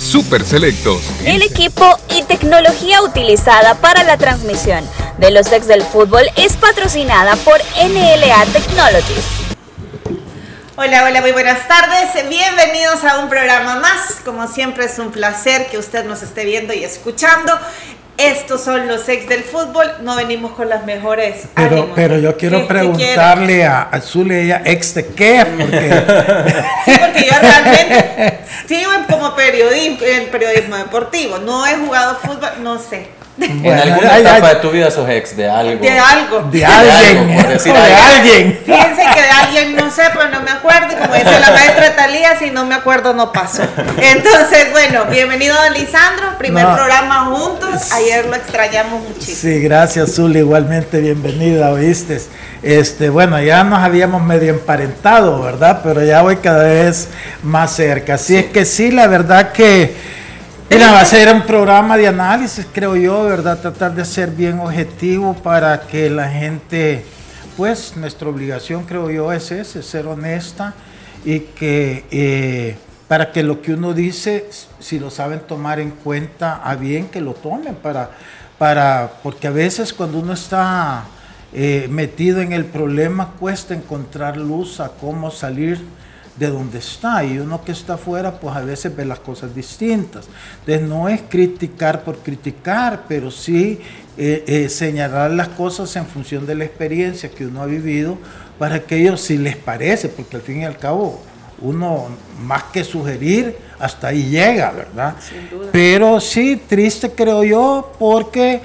Super Selectos. El equipo y tecnología utilizada para la transmisión de los ex del fútbol es patrocinada por NLA Technologies. Hola, hola, muy buenas tardes. Bienvenidos a un programa más. Como siempre es un placer que usted nos esté viendo y escuchando. Estos son los ex del fútbol. No venimos con las mejores. Pero, ánimos. pero yo quiero ¿Qué- qué preguntarle a, a Zule, ella, ex de qué, porque Sí, porque yo realmente sigo como periodismo, en periodismo deportivo. No he jugado fútbol, no sé. En alguna etapa de tu vida sos ex de algo. De algo. de alguien, por decir de algo. alguien. Fíjense que de alguien no sé, pero no me acuerdo. Y como dice la maestra Talía, si no me acuerdo, no pasó. Entonces, bueno, bienvenido don Lisandro. Primer No. programa juntos. Ayer lo extrañamos muchísimo. Sí, gracias Zule, igualmente bienvenida, ¿oíste? Este, bueno, ya nos habíamos medio emparentado, ¿verdad? Pero ya voy cada vez más cerca. Así es que sí, la verdad que Mira, va a ser un programa de análisis, creo yo, ¿verdad? Tratar de ser bien objetivo para que la gente, pues nuestra obligación, creo yo, es ese, ser honesta y que eh, para que lo que uno dice, si lo saben tomar en cuenta, a bien que lo tomen, para, para, porque a veces cuando uno está eh, metido en el problema, cuesta encontrar luz a cómo salir de donde está y uno que está afuera pues a veces ve las cosas distintas. Entonces no es criticar por criticar, pero sí eh, eh, señalar las cosas en función de la experiencia que uno ha vivido para que ellos si les parece, porque al fin y al cabo uno más que sugerir hasta ahí llega, ¿verdad? Pero sí, triste creo yo porque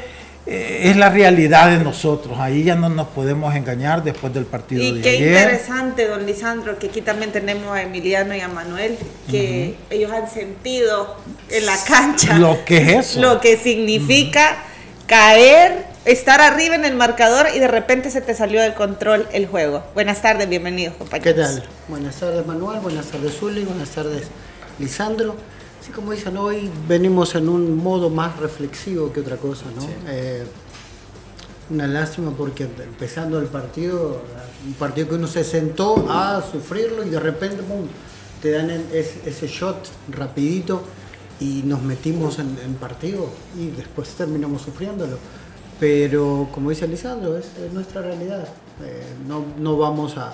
es la realidad de nosotros, ahí ya no nos podemos engañar después del partido Y de qué ayer. interesante, don Lisandro, que aquí también tenemos a Emiliano y a Manuel, que ellos han sentido en la cancha Lo que es eso. lo que significa caer, estar arriba en el marcador y de repente se te salió del control el juego. Buenas tardes, bienvenidos, ¿Qué compañeros. tal? Buenas tardes Manuel, buenas tardes Zuli, buenas tardes Lisandro. Así como dicen, hoy venimos en un modo más reflexivo que otra cosa, ¿no? Eh, una lástima porque empezando el partido, un partido que uno se sentó a sufrirlo y de repente ¡pum! te dan el- ese, ese shot rapidito y nos metimos en, en partido y después terminamos sufriéndolo. Pero como dice Lisandro, es, es nuestra realidad. Eh, no, no vamos a,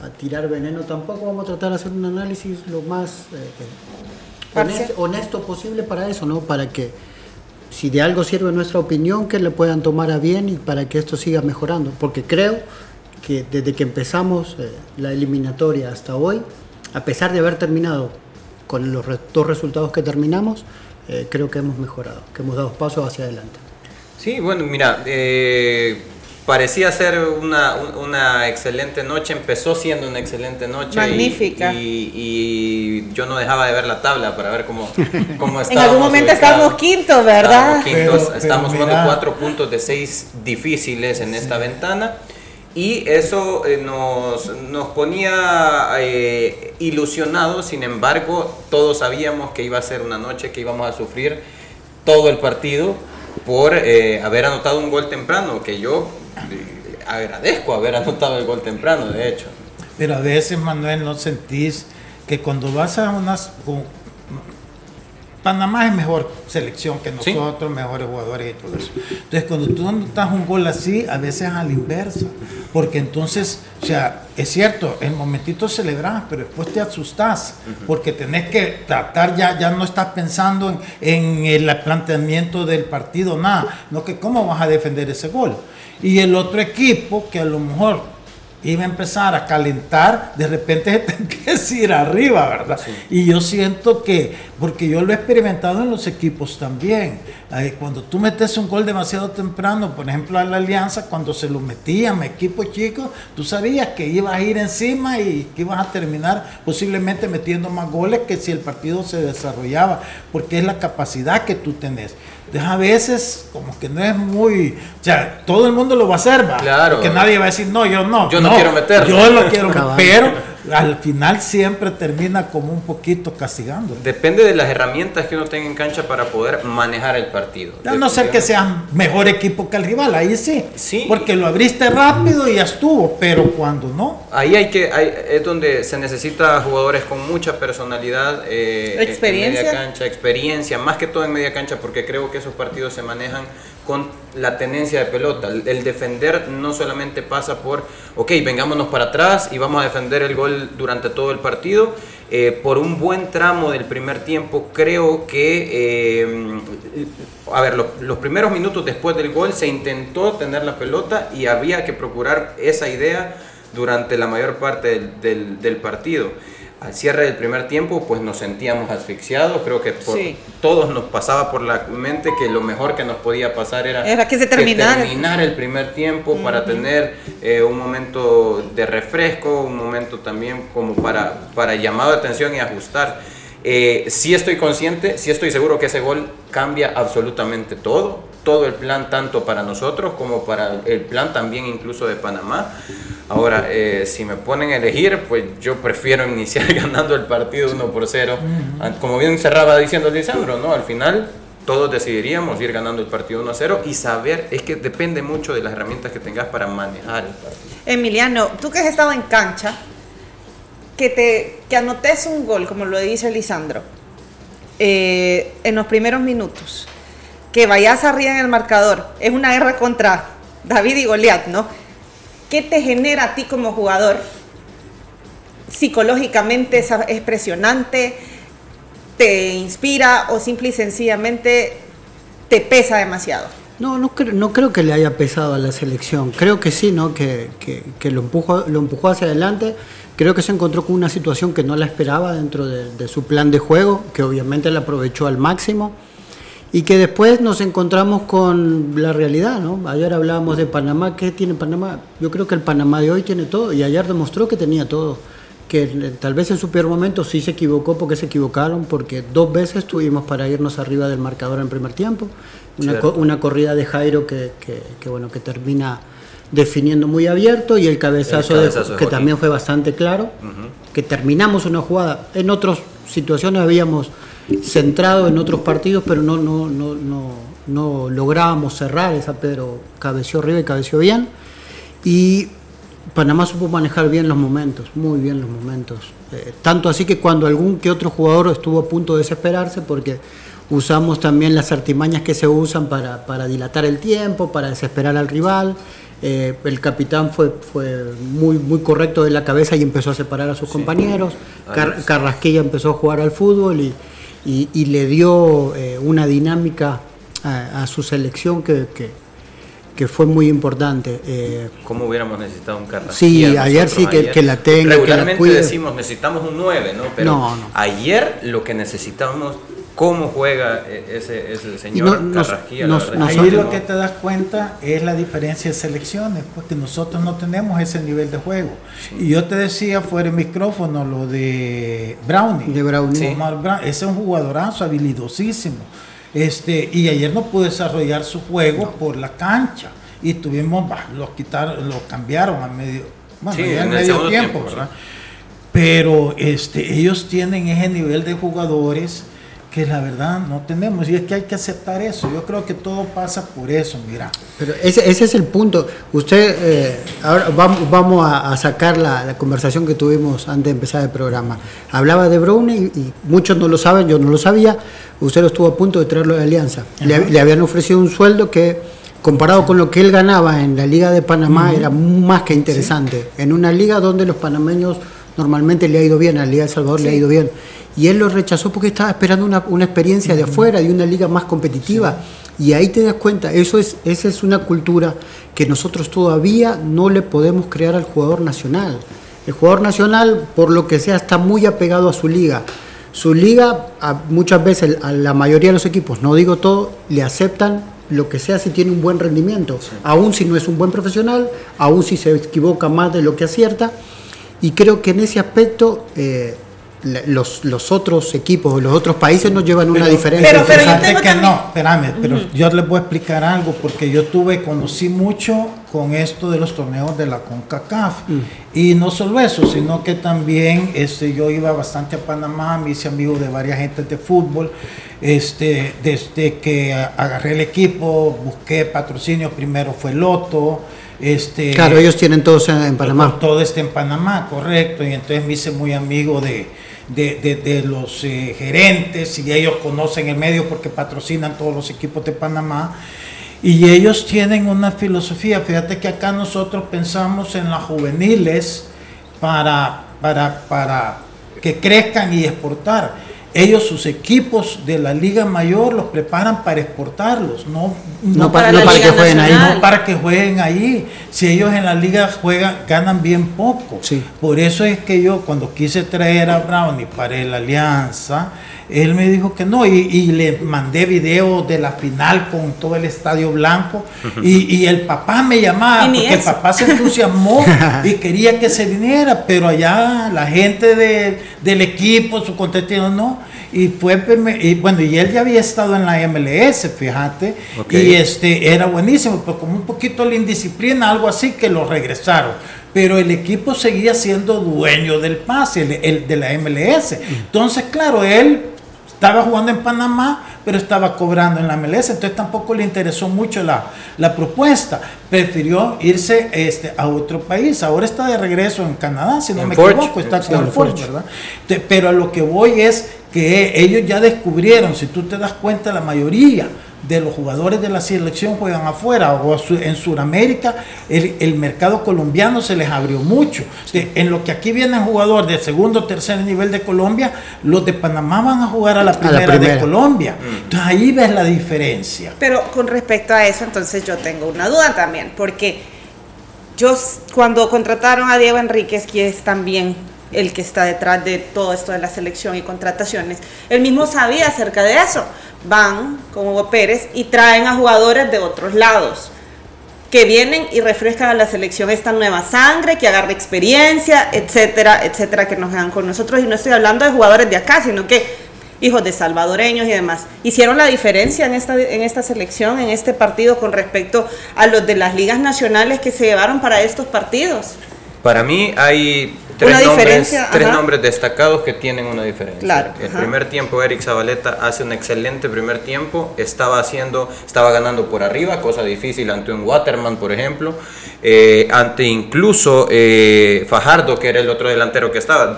a tirar veneno tampoco, vamos a tratar de hacer un análisis lo más eh. Honesto, honesto posible para eso, ¿no? Para que si de algo sirve nuestra opinión, que le puedan tomar a bien y para que esto siga mejorando. Porque creo que desde que empezamos eh, la eliminatoria hasta hoy, a pesar de haber terminado con los re- dos resultados que terminamos, eh, creo que hemos mejorado, que hemos dado pasos hacia adelante. Sí, bueno, mira, eh, parecía ser una, un- una excelente noche, empezó siendo una excelente noche. y- Magnífica. Y, y yo no dejaba de ver la tabla para ver cómo, cómo En estábamos algún momento estábamos quintos, ¿verdad? Estábamos quintos, Pero- pero estamos jugando mira. cuatro puntos de seis difíciles en esta ventana. Y eso eh, nos, nos ponía eh, ilusionados, sin embargo, todos sabíamos que iba a ser una noche que íbamos a sufrir todo el partido por eh, haber anotado un gol temprano, que yo agradezco haber anotado el gol temprano, de hecho. Pero a veces, Manuel, no sentís que cuando vas a unas... Panamá es mejor selección que Sí. nosotros, mejores jugadores y todo eso. Entonces, cuando tú anotas un gol así, a veces a la inversa. Porque entonces, o sea, es cierto, el momentito celebras, pero después te asustás. Porque tenés que tratar, ya, ya no estás pensando en, en el planteamiento del partido, nada. No que cómo vas a defender ese gol. Y el otro equipo, que a lo mejor iba a empezar a calentar, de repente se te empieza a ir arriba, ¿verdad? Y yo siento que, porque yo lo he experimentado en los equipos también, eh, cuando tú metes un gol demasiado temprano, por ejemplo a la Alianza, cuando se lo metían a equipos chicos, tú sabías que ibas a ir encima y que ibas a terminar posiblemente metiendo más goles que si el partido se desarrollaba, porque es la capacidad que tú tenés. A veces como que no es muy, o sea, todo el mundo lo va a hacer, va. Claro. Que nadie va a decir, no, yo no. Yo no quiero meterlo. Yo lo quiero meter, pero al final siempre termina como un poquito castigando. Depende de las herramientas que uno tenga en cancha para poder manejar el partido. A no ser que sea mejor equipo que el rival, ahí sí. Sí. Porque lo abriste rápido y ya estuvo, pero cuando no. Ahí hay que, hay, es donde se necesita jugadores con mucha personalidad, eh, experiencia. En media cancha, experiencia, más que todo en media cancha, porque creo que esos partidos se manejan con la tenencia de pelota. El defender no solamente pasa por, ok, vengámonos para atrás y vamos a defender el gol durante todo el partido. Eh, por un buen tramo del primer tiempo, creo que, eh, a ver, los primeros minutos después del gol se intentó tener la pelota y había que procurar esa idea durante la mayor parte del, del partido al cierre del primer tiempo, pues nos sentíamos asfixiados. Creo que por todos nos pasaba por la mente que lo mejor que nos podía pasar era, era que se terminara. terminar el primer tiempo para tener eh, un momento de refresco, un momento también como para, para llamado de atención y ajustar. Eh, sí estoy consciente, sí estoy seguro que ese gol cambia absolutamente todo, todo el plan tanto para nosotros como para el plan también incluso de Panamá. Ahora, eh, si me ponen a elegir, pues yo prefiero iniciar ganando el partido 1 por 0. Como bien cerraba diciendo Lisandro, ¿no? Al final todos decidiríamos ir ganando el partido 1 a 0 y saber, es que depende mucho de las herramientas que tengas para manejar el partido. Emiliano, tú que has estado en cancha, que, te, que anotes un gol, como lo dice Lisandro, eh, en los primeros minutos, que vayas arriba en el marcador, es una guerra contra David y Goliat, ¿no? ¿Qué te genera a ti como jugador? Psicológicamente es, es presionante, te inspira o simple y sencillamente te pesa demasiado. No, no creo, no creo que le haya pesado a la selección. Creo que sí, ¿no? Que, lo, empujó, lo empujó hacia adelante. Creo que se encontró con una situación que no la esperaba dentro de, de su plan de juego, que obviamente la aprovechó al máximo y que después nos encontramos con la realidad, ¿no? Ayer hablábamos de Panamá, ¿qué tiene Panamá? Yo creo que el Panamá de hoy tiene todo y ayer demostró que tenía todo, que tal vez en su peor momento sí se equivocó porque se equivocaron, porque dos veces tuvimos para irnos arriba del marcador en primer tiempo, una, corrida de Jairo que, bueno, que termina definiendo muy abierto y el cabezazo, que también fue bastante claro, que terminamos una jugada, en otras situaciones habíamos centrado en otros partidos, pero no, no, no, no, no lográbamos cerrar. Esa Pedro cabeció arriba y cabeció bien. Y Panamá supo manejar bien los momentos, muy bien los momentos. Eh, tanto así que cuando algún que otro jugador estuvo a punto de desesperarse, porque usamos también las artimañas que se usan para, para dilatar el tiempo, para desesperar al rival. Eh, el capitán fue, fue muy, muy correcto de la cabeza y empezó a separar a sus compañeros. Carrasquilla empezó a jugar al fútbol y, y, le dio eh, una dinámica a, su selección que, que, fue muy importante. Eh, ¿Cómo hubiéramos necesitado un Carlos? Sí, ayer sí que, la tenga. Regularmente decimos necesitamos un 9, ¿no? Pero ayer lo que necesitábamos cómo juega e-, ese, ese señor no, Carrasquilla. ahí lo que te das cuenta es la diferencia de selecciones, porque nosotros no tenemos ese nivel de juego. Y yo te decía fuera el micrófono lo de Brownie. De Brownie. ese es un jugadorazo, habilidosísimo. Este, y ayer no pudo desarrollar su juego por la cancha. Y tuvimos, bah, lo quitaron, lo cambiaron a medio, bueno, en medio tiempo, ¿verdad? Pero este, ellos tienen ese nivel de jugadores que la verdad no tenemos. Y es que hay que aceptar eso. Yo creo que todo pasa por eso, mira. Pero ese, ese es el punto. Usted, eh, ahora vamos, vamos a, sacar la, conversación que tuvimos antes de empezar el programa. Hablaba de Brownie y, muchos no lo saben, yo no lo sabía. Usted lo estuvo a punto de traerlo de Alianza. Le, habían ofrecido un sueldo que, comparado con lo que él ganaba en la Liga de Panamá, era más que interesante. En una liga donde los panameños normalmente le ha ido bien, a la Liga de Salvador le ha ido bien y él lo rechazó porque estaba esperando una, una experiencia de afuera, de una liga más competitiva. Y ahí te das cuenta, eso es, esa es una cultura que nosotros todavía no le podemos crear al jugador nacional. El jugador nacional, por lo que sea, está muy apegado a su liga. Su liga, muchas veces a la mayoría de los equipos, no digo todo, le aceptan lo que sea si tiene un buen rendimiento, aún si no es un buen profesional, aún si se equivoca más de lo que acierta. Y creo que en ese aspecto... Eh, los, los otros equipos, los otros países nos llevan una diferencia. Pero, pero yo tengo que no, espérame, pero yo les voy a explicar algo, porque yo tuve, conocí mucho con esto de los torneos de la CONCACAF. Mm. Y no solo eso, sino que también este, yo iba bastante a Panamá, me hice amigo de varias gentes de fútbol. Este, desde que agarré el equipo, busqué patrocinio, primero fue Loto. Este, claro, ellos tienen todos en Panamá. Todo está en Panamá, correcto. Y entonces me hice muy amigo de, de, los eh, gerentes y ellos conocen el medio porque patrocinan todos los equipos de Panamá. Y ellos tienen una filosofía, fíjate que acá nosotros pensamos en las juveniles para, para, para que crezcan y exportar ellos sus equipos de la Liga Mayor los preparan para exportarlos, no, no, para, que jueguen ahí. No para que jueguen ahí. Si ellos en la liga juegan, ganan bien poco. Por eso es que yo cuando quise traer a Brownie para la alianza, él me dijo que no y, le mandé video de la final con todo el estadio blanco y, el papá me llamaba porque el papá se entusiasmó y quería que se viniera, pero allá la gente del equipo, su contenido no. Y fue, y bueno, y él ya había estado en la MLS, fíjate, y este era buenísimo, pero como un poquito la indisciplina, algo así, que lo regresaron pero el equipo seguía siendo dueño del pase, el, de la MLS. Entonces, claro, él estaba jugando en Panamá, pero estaba cobrando en la MLS, entonces tampoco le interesó mucho la, propuesta. Prefirió irse este, a otro país. Ahora está de regreso en Canadá, si no me equivoco, está con Forge, ¿verdad? Pero a lo que voy es que ellos ya descubrieron, si tú te das cuenta, la mayoría de los jugadores de la selección juegan afuera o en Sudamérica, el, mercado colombiano se les abrió mucho. En lo que aquí vienen jugadores de segundo o tercer nivel de Colombia, los de Panamá van a jugar a la primera, de Colombia. Mm. Entonces ahí ves la diferencia. Pero con respecto a eso, entonces yo tengo una duda también, porque yo cuando contrataron a Diego Enríquez, que es también el que está detrás de todo esto de la selección y contrataciones, él mismo sabía acerca de eso van con Hugo Pérez y traen a jugadores de otros lados que vienen y refrescan a la selección esta nueva sangre, que agarre experiencia, etcétera, etcétera, que nos hagan con nosotros. Y no estoy hablando de jugadores de acá, sino que hijos de salvadoreños y demás. Hicieron la diferencia en esta, en esta selección, en este partido, con respecto a los de las ligas nacionales que se llevaron para estos partidos. Para mí hay tres, nombres, tres nombres destacados que tienen una diferencia. el primer tiempo, Eric Zabaleta hace un excelente primer tiempo, estaba haciendo, estaba ganando por arriba, cosa difícil ante un Waterman, por ejemplo, eh, ante incluso eh, Fajardo, que era el otro delantero que estaba.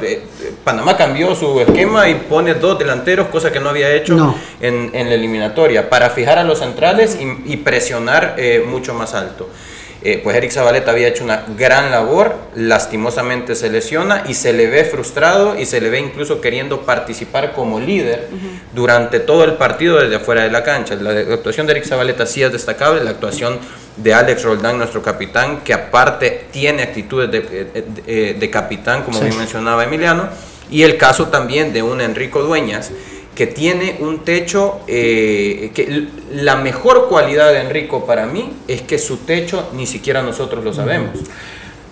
Panamá cambió su esquema y pone dos delanteros, cosa que no había hecho en, la eliminatoria, para fijar a los centrales y, presionar eh, mucho más alto. Eh, pues Eric Zabaleta había hecho una gran labor, lastimosamente se lesiona y se le ve frustrado y se le ve incluso queriendo participar como líder durante todo el partido desde afuera de la cancha. La, actuación de Eric Zabaleta sí es destacable, la actuación de Alex Roldán, nuestro capitán, que aparte tiene actitudes de, de, capitán, como bien mencionaba Emiliano, y el caso también de un Enrico Dueñas que tiene un techo, eh, que la mejor cualidad de Enrico para mí es que su techo ni siquiera nosotros lo sabemos.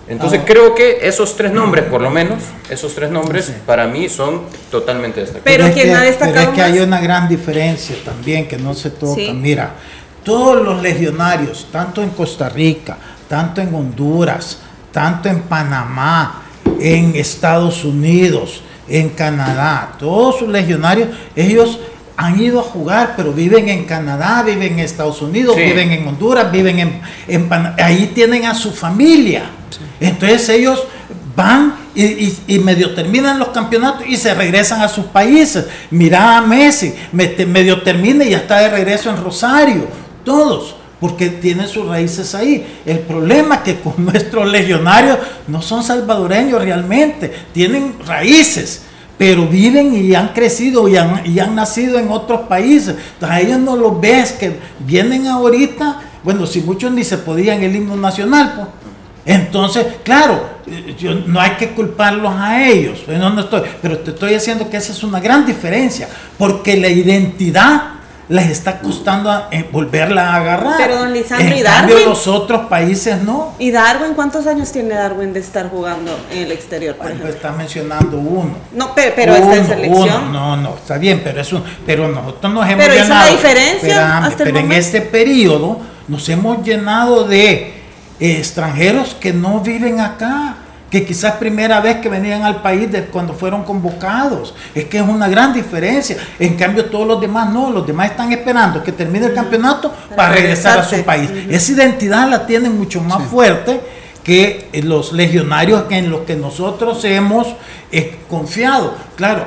Entonces ah. creo que esos tres nombres, por lo menos, esos tres nombres para mí son totalmente destacados. Pero, quien ha destacado es que hay una gran diferencia también que no se toca. Mira, todos los legionarios, tanto en Costa Rica, tanto en Honduras, tanto en Panamá, en Estados Unidos, en Canadá. Todos sus legionarios, ellos han ido a jugar, pero viven en Canadá, viven en Estados Unidos, viven en Honduras, viven en, en ahí tienen a su familia. Entonces ellos van y, medio terminan los campeonatos y se regresan a sus países. Mira a Messi, medio termina y ya está de regreso en Rosario. Todos porque tienen sus raíces ahí. El problema es que con nuestros legionarios no son salvadoreños realmente, tienen raíces, pero viven y han crecido y han, y han nacido en otros países. Entonces a ellos no los ves que vienen ahorita, bueno, si muchos ni se podían el himno nacional, pues. Entonces, claro, yo, no hay que culparlos a ellos, no, no estoy, pero te estoy diciendo que esa es una gran diferencia, porque la identidad les está costando eh, volverla a agarrar. Pero don Lisandro en y cambio, Darwin. los otros países no. ¿Y Darwin cuántos años tiene Darwin de estar jugando en el exterior, por Bueno, ejemplo? está mencionando uno. No, pe- pero, está en Uno, selección. uno, no, no, está bien, pero eso, pero nosotros nos hemos Pero llenado. la diferencia Espérame, hasta el pero en este periodo nos hemos llenado de eh, extranjeros que no viven acá, que quizás primera vez que venían al país de cuando fueron convocados. Es que es una gran diferencia. En cambio, todos los demás no, los demás están esperando que termine el campeonato para, regresar a su país. Esa identidad la tienen mucho más fuerte que eh, los legionarios en los que nosotros hemos eh, confiado. Claro,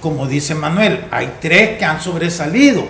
como dice Manuel, hay tres que han sobresalido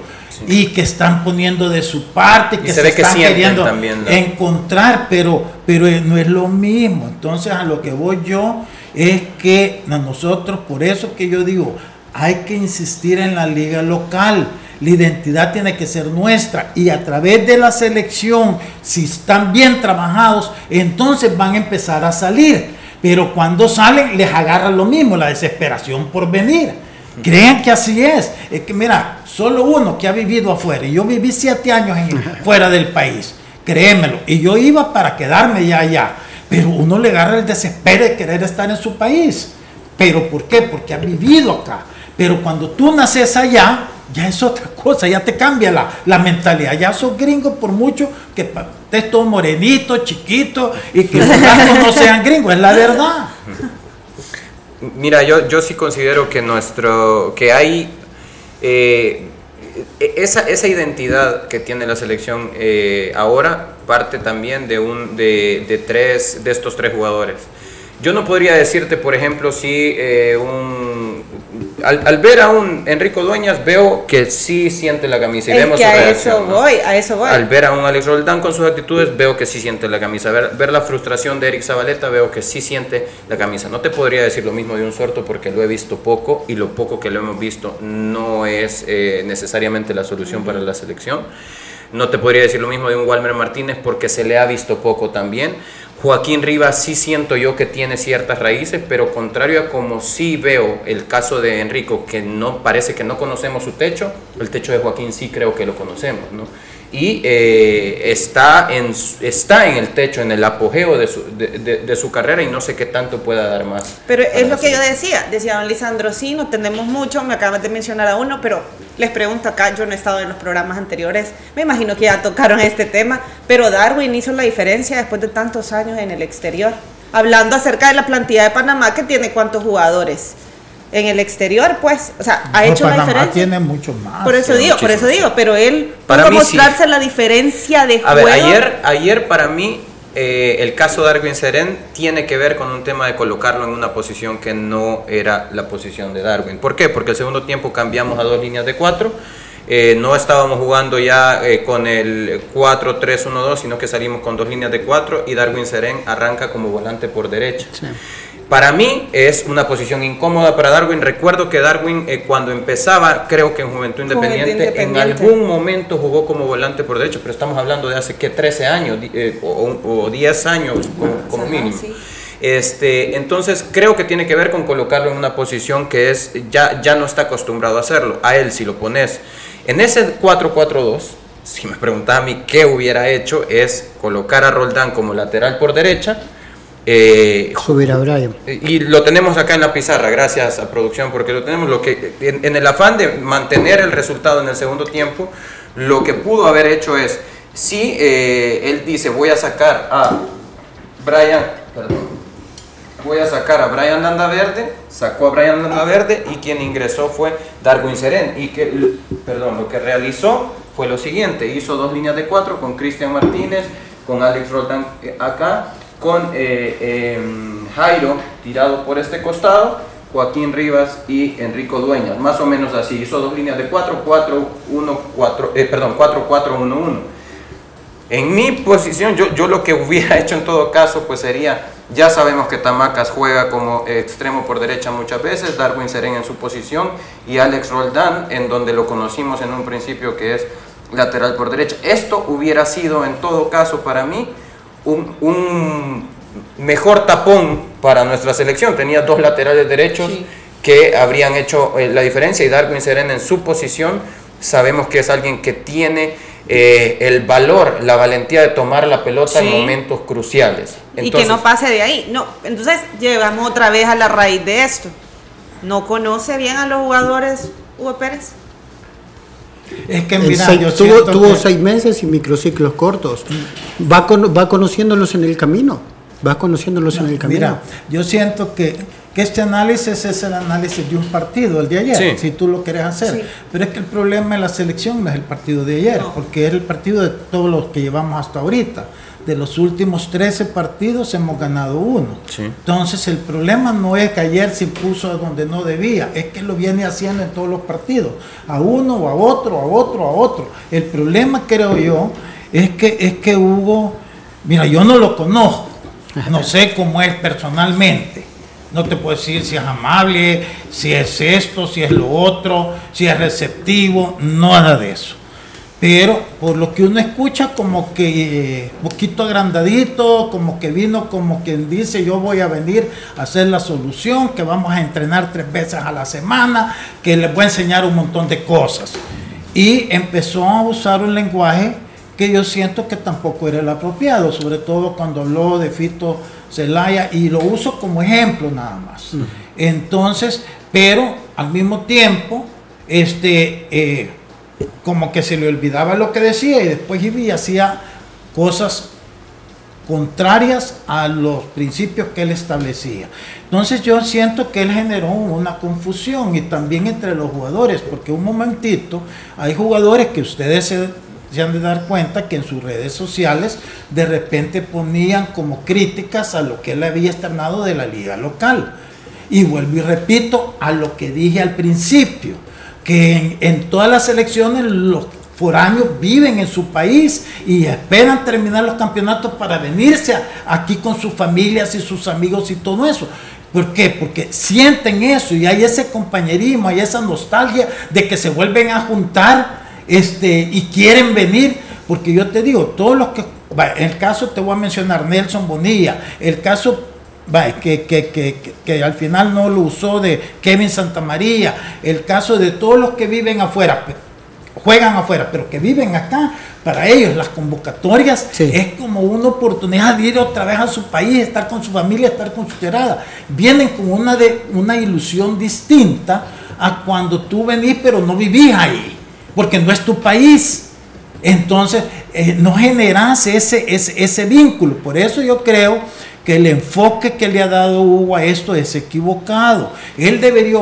y que están poniendo de su parte, Y que se se, ve que están queriendo también encontrar, pero, pero eh, no es lo mismo. Entonces a lo que voy yo es que a nosotros, por eso que yo digo, hay que insistir en la liga local. La identidad tiene que ser nuestra y a través de la selección, si están bien trabajados, entonces van a empezar a salir. Pero cuando salen les agarra lo mismo, la desesperación por venir. Crean que así es. Es que mira, solo uno que ha vivido afuera, y yo viví siete años en- fuera del país, créemelo, y yo iba para quedarme ya allá, pero uno le agarra el desespero de querer estar en su país. ¿Pero por qué? Porque ha vivido acá. Pero cuando tú naces allá, ya es otra cosa, ya te cambia la, la mentalidad. Ya sos gringo por mucho que estés todo morenito, chiquito, y que los blancos no sean gringos, es la verdad. Mira, yo, yo sí considero que nuestro, que hay eh, esa, esa identidad que tiene la selección eh, ahora parte también de un de, de tres de estos tres jugadores. Yo no podría decirte, por ejemplo, si eh, un al, al ver a un Enrico Dueñas veo que sí siente la camisa y Es vemos que su a reacción, eso ¿no? voy, a eso voy. Al ver a un Alex Roldán con sus actitudes, veo que sí siente la camisa. Ver, ver la frustración de Eric Zabaleta, veo que sí siente la camisa. No te podría decir lo mismo de un suerto porque lo he visto poco y lo poco que lo hemos visto no es eh, necesariamente la solución para la selección. No te podría decir lo mismo de un Walmer Martínez porque se le ha visto poco también. Joaquín Rivas sí siento yo que tiene ciertas raíces, pero contrario a como sí veo el caso de Enrico, que no parece que no conocemos su techo, el techo de Joaquín sí creo que lo conocemos, ¿no? Y eh, está, en, está en el techo, en el apogeo de su, de, de- de su carrera y no sé qué tanto pueda dar más. Pero es lo que yo decía, decía don Lisandro, sí, no tenemos mucho, me acabas de mencionar a uno, pero les pregunto acá, yo no he estado en los programas anteriores, me imagino que ya tocaron este tema, pero Darwin hizo la diferencia después de tantos años en el exterior. Hablando acerca de la plantilla de Panamá, que tiene cuántos jugadores en el exterior, pues, o sea, ha No, hecho la Panamá diferencia. tiene mucho más. Por eso sí, digo, por eso digo, pero él Para pudo sí. mostrarse la diferencia de A juego. ver, ayer, ayer para mí eh, el caso de Darwin Seren tiene que ver con un tema de colocarlo en una posición que no era la posición de Darwin. ¿Por qué? Porque el segundo tiempo cambiamos a dos líneas de cuatro. Eh, no estábamos jugando ya eh, con el 4-3-1-2, sino que salimos con dos líneas de cuatro y Darwin Seren arranca como volante por derecha. Para mí es una posición incómoda para Darwin. Recuerdo que Darwin eh, cuando empezaba, creo que en Juventud Juventud Independiente, en Independiente. algún momento jugó como volante por derecho, pero estamos hablando de hace que 13 años eh, o, o 10 años como, mínimo. sí. Este, entonces creo que tiene que ver con colocarlo en una posición que es ya, ya no está acostumbrado a hacerlo. A él si lo pones en ese 4-4-2, si me preguntaba a mí qué hubiera hecho, es colocar a Roldán como lateral por derecha. Eh, Subir a Brian. y lo tenemos acá en la pizarra, gracias a producción, porque lo tenemos. Lo que, en, en el afán de mantener el resultado en el segundo tiempo, lo que pudo haber hecho es, si eh, él dice, voy a sacar a Brian, perdón, voy a sacar a Brian Landaverde, sacó a Brian Landaverde y quien ingresó fue Darwin Seren. Y que, perdón, lo que realizó fue lo siguiente, hizo dos líneas de cuatro con Cristian Martínez, con Alex Roldán eh, acá, con eh, em, Jairo tirado por este costado, Joaquín Rivas y Enrico Dueñas, más o menos así, hizo dos líneas de 4, 4, 1, 4, eh, perdón, 4, 4, 1, 1. En mi posición, yo, yo lo que hubiera hecho en todo caso, pues sería, ya sabemos que Tamacas juega como extremo por derecha muchas veces, Darwin Seren en su posición y Alex Roldán, en donde lo conocimos en un principio que es lateral por derecha. Esto hubiera sido en todo caso para mí un, un mejor tapón para nuestra selección. Tenía dos laterales derechos que habrían hecho eh, la diferencia y Darwin Seren en su posición sabemos que es alguien que tiene eh, el valor, la valentía de tomar la pelota en momentos cruciales. y que no pase de ahí. No, entonces llegamos otra vez a la raíz de esto. ¿No conoce bien a los jugadores Hugo Pérez? Es que mira, yo tuvo, tuvo seis meses y microciclos cortos. Va, va conociéndolos en el camino. Va conociéndolos en el camino. Mira, yo siento que, que, este análisis es el análisis de un partido, el de ayer, si tú lo quieres hacer. Pero es que el problema de la selección no es el partido de ayer, porque es el partido de todos los que llevamos hasta ahorita de los últimos 13 partidos hemos ganado uno. Entonces el problema no es que ayer se puso a donde no debía, es que lo viene haciendo en todos los partidos, a uno o a otro, a otro, a otro. El problema creo yo es que es que Hugo, mira, yo no lo conozco, no sé cómo es personalmente. No te puedo decir si es amable, si es esto, si es lo otro, si es receptivo, nada de eso pero por lo que uno escucha como que eh, poquito agrandadito, como que vino como quien dice yo voy a venir a hacer la solución, que vamos a entrenar tres veces a la semana, que les voy a enseñar un montón de cosas. Y empezó a usar un lenguaje que yo siento que tampoco era el apropiado, sobre todo cuando habló de Fito Zelaya, y lo uso como ejemplo nada más. Entonces, pero al mismo tiempo, este... Eh, como que se le olvidaba lo que decía y después iba hacía cosas contrarias a los principios que él establecía. Entonces yo siento que él generó una confusión y también entre los jugadores, porque un momentito hay jugadores que ustedes se, se han de dar cuenta que en sus redes sociales de repente ponían como críticas a lo que él había externado de la liga local. Y vuelvo y repito a lo que dije al principio que en, todas las elecciones los foráneos viven en su país y esperan terminar los campeonatos para venirse aquí con sus familias y sus amigos y todo eso. ¿Por qué? Porque sienten eso y hay ese compañerismo, hay esa nostalgia de que se vuelven a juntar este, y quieren venir. Porque yo te digo, todos los que, el caso te voy a mencionar Nelson Bonilla, el caso que, que, que, al final no lo usó de Kevin Santamaría, el caso de todos los que viven afuera, juegan afuera, pero que viven acá, para ellos las convocatorias es como una oportunidad de ir otra vez a su país, estar con su familia, estar con su cherada. Vienen con una, de, una ilusión distinta a cuando tú venís pero no vivís ahí, porque no es tu país. Entonces, eh, no generas ese, ese, ese vínculo. Por eso yo creo que el enfoque que le ha dado Hugo a esto es equivocado. Él debería,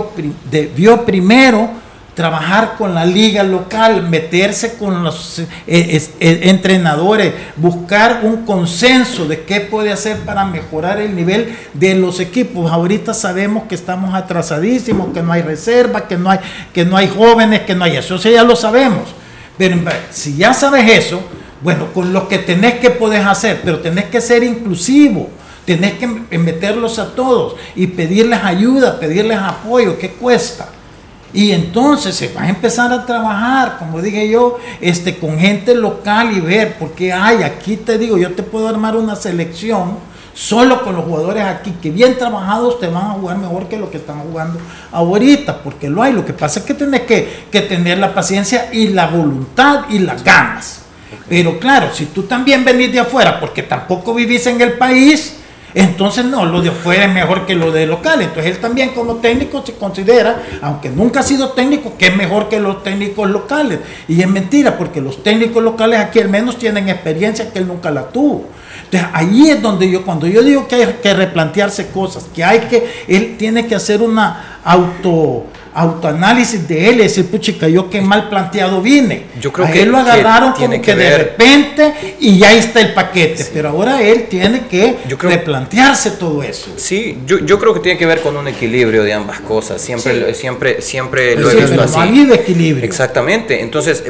debió primero trabajar con la liga local, meterse con los eh, eh, entrenadores, buscar un consenso de qué puede hacer para mejorar el nivel de los equipos. Ahorita sabemos que estamos atrasadísimos, que no hay reserva, que no hay, que no hay jóvenes, que no hay eso, eso ya lo sabemos. Pero si ya sabes eso, bueno, con lo que tenés que poder hacer, pero tenés que ser inclusivo. Tenés que meterlos a todos y pedirles ayuda, pedirles apoyo, ¿qué cuesta? Y entonces se va a empezar a trabajar, como dije yo, este, con gente local y ver, porque hay, aquí te digo, yo te puedo armar una selección solo con los jugadores aquí, que bien trabajados te van a jugar mejor que lo que están jugando ahorita, porque lo hay. Lo que pasa es que tenés que, que tener la paciencia y la voluntad y las ganas. Pero claro, si tú también venís de afuera, porque tampoco vivís en el país, entonces, no, lo de afuera es mejor que lo de local. Entonces, él también como técnico se considera, aunque nunca ha sido técnico, que es mejor que los técnicos locales. Y es mentira, porque los técnicos locales aquí al menos tienen experiencia que él nunca la tuvo. Entonces, ahí es donde yo, cuando yo digo que hay que replantearse cosas, que hay que, él tiene que hacer una auto autoanálisis de él, ese puchica, yo qué mal planteado vine. Yo creo que él lo agarraron como que, de repente y ya está el paquete, pero ahora él tiene que replantearse todo eso. Sí, yo, yo, creo que tiene que ver con un equilibrio de ambas cosas, siempre, siempre, siempre lo he visto así. No equilibrio. Exactamente, entonces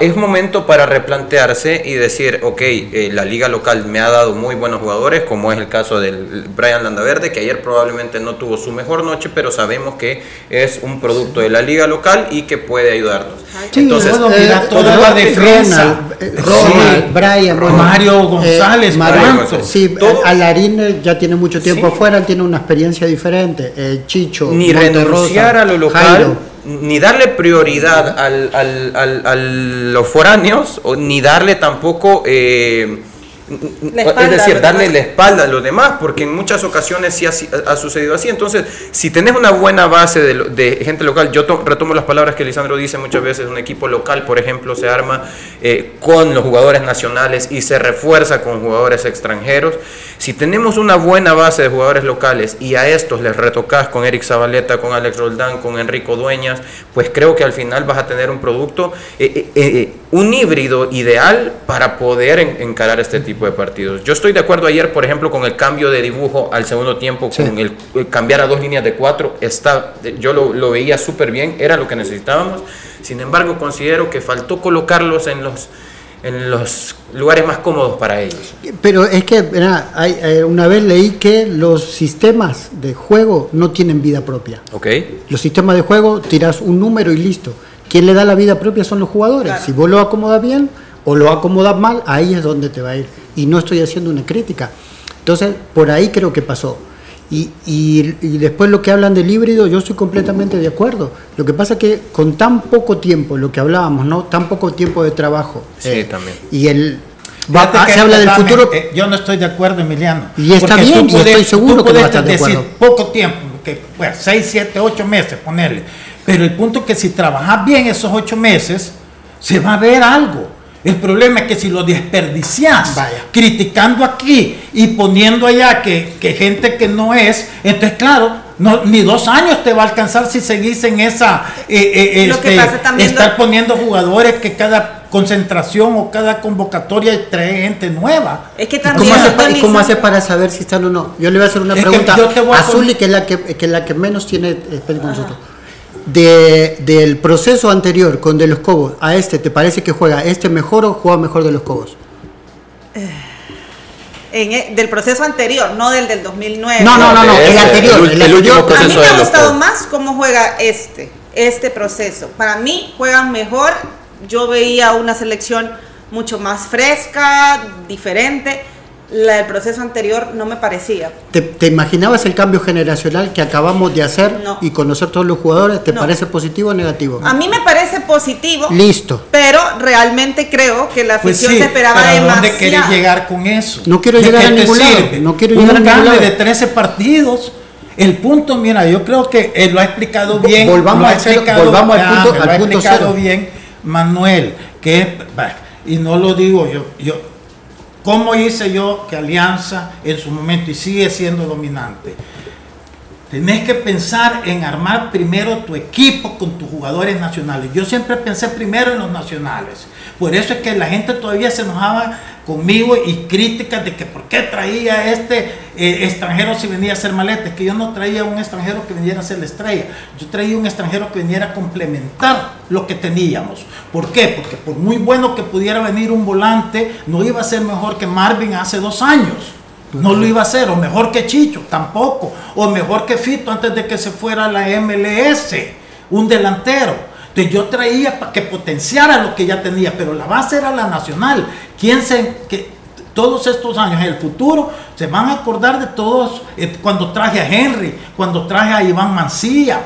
es momento para replantearse y decir, ok, eh, la liga local me ha dado muy buenos jugadores, como es el caso del Brian Landaverde, que ayer probablemente no tuvo su mejor noche, pero sabemos que es un producto de la liga local y que puede ayudarnos. Sí, Entonces, todo, eh, mira, toda eh, la defensa. Ronald, eh, Sí. Brian, Mario González, Mario- ¿cuánto? sí, Alarín eh, ya tiene mucho tiempo Sí. afuera, él tiene una experiencia diferente. eh, Chicho, ni Monterrosa, renunciar a lo local, Jairo. ni darle prioridad al, al- al- a los foráneos, o ni darle tampoco, eh, espalda es decir, darle la espalda a los demás, porque en muchas ocasiones sí ha, sucedido así. Entonces, si tenés una buena base de, gente local, yo to- retomo las palabras que Lisandro dice muchas veces, un equipo local, por ejemplo, se arma eh, con los jugadores nacionales y se refuerza con jugadores extranjeros. Si tenemos una buena base de jugadores locales y a estos les retocas con Eric Zabaleta, con Alex Roldán, con Enrico Dueñas, pues creo que al final vas a tener un producto, eh, eh, un híbrido ideal para poder en- encarar este tipo de partidos. Yo estoy de acuerdo ayer, por ejemplo, con el cambio de dibujo al segundo tiempo, Sí. con el, el cambiar a dos líneas de cuatro, está, yo lo, lo veía súper bien, era lo que necesitábamos. Sin embargo, considero que faltó colocarlos en los, en los lugares más cómodos para ellos. Pero es que mirá, hay, eh, una vez leí que los sistemas de juego no tienen vida propia. ¿Ok? Los sistemas de juego tiras un número y listo. ¿Quién le da la vida propia son los jugadores? Claro. Si vos lo acomodas bien o lo acomodas mal, ahí es donde te va a ir. Y no estoy haciendo una crítica. Entonces, por ahí creo que pasó. Y, y- y después lo que hablan del híbrido, yo estoy completamente de acuerdo. Lo que pasa es que con tan poco tiempo, lo que hablábamos, ¿no? Tan poco tiempo de trabajo. eh, Sí, también. Y el... va- ah, que se habla del futuro... eh, yo no estoy de acuerdo, Emiliano. Y está bien, tú y estoy seguro tú que no va a puedes estar de decir acuerdo. poco tiempo, que pues, 6, 7, 8 meses, ponerle. Pero el punto es que si trabajas bien esos 8 meses, se va a ver algo. El problema es que si lo desperdicias Vaya. criticando aquí y poniendo allá que, que gente que no es, entonces claro, no, ni dos años te va a alcanzar si seguís en esa eh, eh, Lo que este, pasa también, estar poniendo jugadores que cada concentración o cada convocatoria trae gente nueva. Es que ¿Y también. ¿Cómo, hace, pa- don y cómo hace para saber si están o no? Yo le voy a hacer una Es que pregunta yo te voy a a pon- Zully, que es la que, que es la que menos tiene experiencia con nosotros. De, del proceso anterior con De los Cobos a este, ¿te parece que juega este mejor o juega mejor De los Cobos? en e- del proceso anterior, no del del 2009. No, no, no, no, el anterior. el- El, el último anterior. A mí proceso me ha gustado más cómo juega este, este proceso. Para mí juegan mejor. Yo veía una selección mucho más fresca, diferente. La del proceso anterior no me parecía. ¿Te, te imaginabas el cambio generacional que acabamos de hacer No. y conocer todos los jugadores? ¿Te No. parece positivo o negativo? A mí me parece positivo, Listo. pero realmente creo que la Pues afición sí, se esperaba pero ¿a demasiado. dónde querés llegar con eso? No quiero ¿De llegar a ningún lado, sirve? no quiero Un llegar a ningún cambio lado. de 13 partidos. El punto, mira, yo creo que él lo ha explicado bien. volvamos ha cero- explicado- volvamos al ah, punto- me al lo ha punto explicado cero. bien Manuel, que es, y no lo digo yo, yo, ¿cómo hice yo que Alianza en su momento y sigue siendo dominante? Tenés que pensar en armar primero tu equipo con tus jugadores nacionales. Yo siempre pensé primero en los nacionales. Por eso es que la gente todavía se enojaba conmigo y críticas de que por qué traía este eh, extranjero si venía a hacer maletes, que yo no traía un extranjero que viniera a ser la estrella, yo traía un extranjero que viniera a complementar lo que teníamos. ¿Por qué? Porque por muy bueno que pudiera venir un volante, no iba a ser mejor que Marvin hace dos años. No lo iba a hacer, o mejor que Chicho, tampoco, o mejor que Fito antes de que se fuera a la MLS, un delantero. Entonces yo traía para que potenciara lo que ya tenía, pero la base era la nacional. ¿Quién se, que todos estos años en el futuro se van a acordar de todos eh, cuando traje a Henry, cuando traje a Iván Mancilla,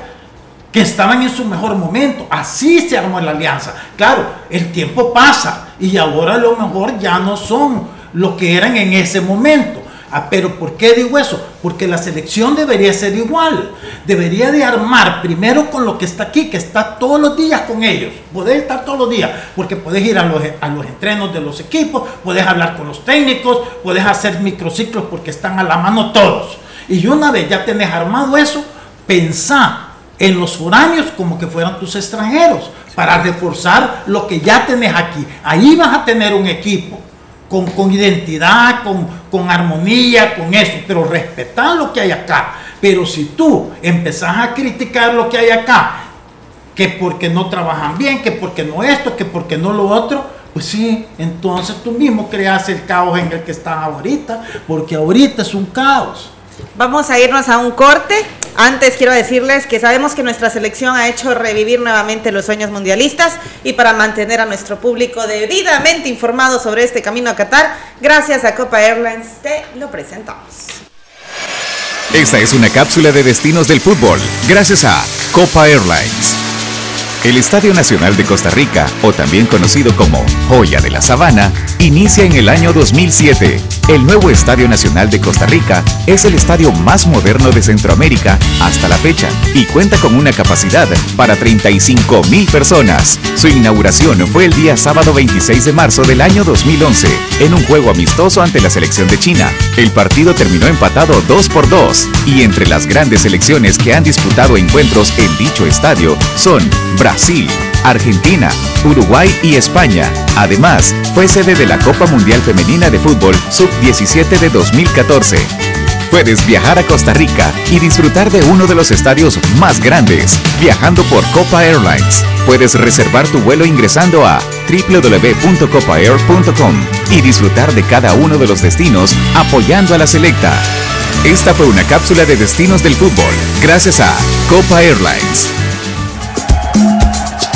que estaban en su mejor momento. Así se armó la alianza. Claro, el tiempo pasa y ahora a lo mejor ya no son lo que eran en ese momento. Ah, pero ¿por qué digo eso? Porque la selección debería ser igual. Debería de armar primero con lo que está aquí, que está todos los días con ellos. Podés estar todos los días, porque podés ir a los, a los entrenos de los equipos, podés hablar con los técnicos, podés hacer microciclos porque están a la mano todos. Y una vez ya tenés armado eso, pensá en los foráneos como que fueran tus extranjeros, para reforzar lo que ya tenés aquí. Ahí vas a tener un equipo con, con identidad, con, con armonía, con eso, pero respetar lo que hay acá. Pero si tú empezás a criticar lo que hay acá, que porque no trabajan bien, que porque no esto, que porque no lo otro, pues sí, entonces tú mismo creas el caos en el que estás ahorita, porque ahorita es un caos. Vamos a irnos a un corte. Antes quiero decirles que sabemos que nuestra selección ha hecho revivir nuevamente los sueños mundialistas y para mantener a nuestro público debidamente informado sobre este camino a Qatar, gracias a Copa Airlines te lo presentamos. Esta es una cápsula de destinos del fútbol, gracias a Copa Airlines. El Estadio Nacional de Costa Rica, o también conocido como Joya de la Sabana, inicia en el año 2007. El nuevo Estadio Nacional de Costa Rica es el estadio más moderno de Centroamérica hasta la fecha y cuenta con una capacidad para 35 mil personas. Su inauguración fue el día sábado 26 de marzo del año 2011 en un juego amistoso ante la selección de China. El partido terminó empatado 2 por 2 y entre las grandes selecciones que han disputado encuentros en dicho estadio son Brasil, Argentina, Uruguay y España. Además, fue sede de la Copa Mundial Femenina de Fútbol Sub-17 de 2014. Puedes viajar a Costa Rica y disfrutar de uno de los estadios más grandes, viajando por Copa Airlines. Puedes reservar tu vuelo ingresando a www.copaair.com y disfrutar de cada uno de los destinos apoyando a la selecta. Esta fue una cápsula de destinos del fútbol, gracias a Copa Airlines.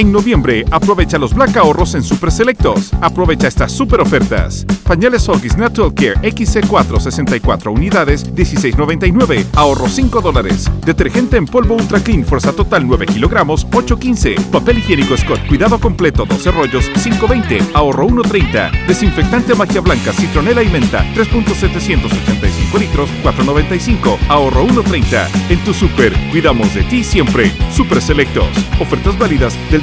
En noviembre, aprovecha los Black Ahorros en Super Selectos. Aprovecha estas super ofertas. Pañales Hoggies Natural Care XC4 64 unidades, 16.99. Ahorro 5 dólares. Detergente en polvo Ultra Clean Fuerza Total 9 kilogramos, 8.15. Papel higiénico Scott Cuidado Completo 12 rollos, 5.20. Ahorro 1.30. Desinfectante Magia Blanca Citronela y Menta, 3.785 litros, 4.95. Ahorro 1.30. En tu super, cuidamos de ti siempre. Super Selectos. Ofertas válidas del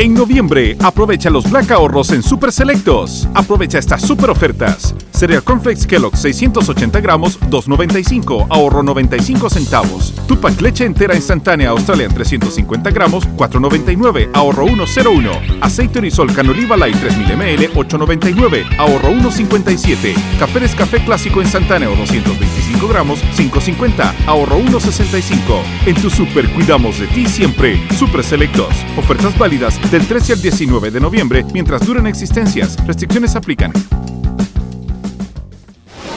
En noviembre, aprovecha los Black Ahorros en Super Selectos. Aprovecha estas super ofertas. Cereal Cornflakes Kellogg 680 gramos, 2.95, ahorro 95 centavos. Tupac leche entera instantánea Australian 350 gramos, 4.99, ahorro 1.01. Aceite Orisol Canoliva Light 3000 ml, 8.99, ahorro 1.57. Café Café Clásico instantáneo 225 gramos, 5.50, ahorro 1.65. En tu super cuidamos de ti siempre. Super Selectos. Ofertas válidas del 13 al 19 de noviembre mientras duren existencias. Restricciones aplican.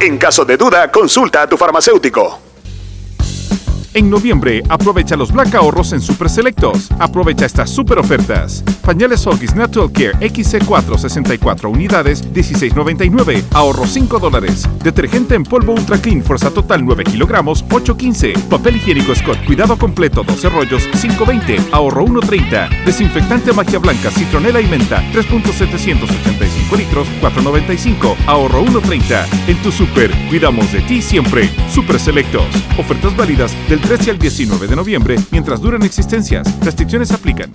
En caso de duda, consulta a tu farmacéutico. En noviembre, aprovecha los Black Ahorros en Super Selectos. Aprovecha estas super ofertas. Pañales Hoggies Natural Care XC4 64 unidades, 16.99. Ahorro 5 dólares. Detergente en polvo Ultra Clean Fuerza Total 9 kilogramos, 8.15. Papel higiénico Scott Cuidado Completo 12 rollos, 5.20. Ahorro 1.30. Desinfectante Magia Blanca Citronela y Menta, 3.785 litros, 4.95. Ahorro 1.30. En tu super, cuidamos de ti siempre. Super Selectos. Ofertas válidas del 13 al 19 de noviembre mientras duran existencias. Restricciones aplican.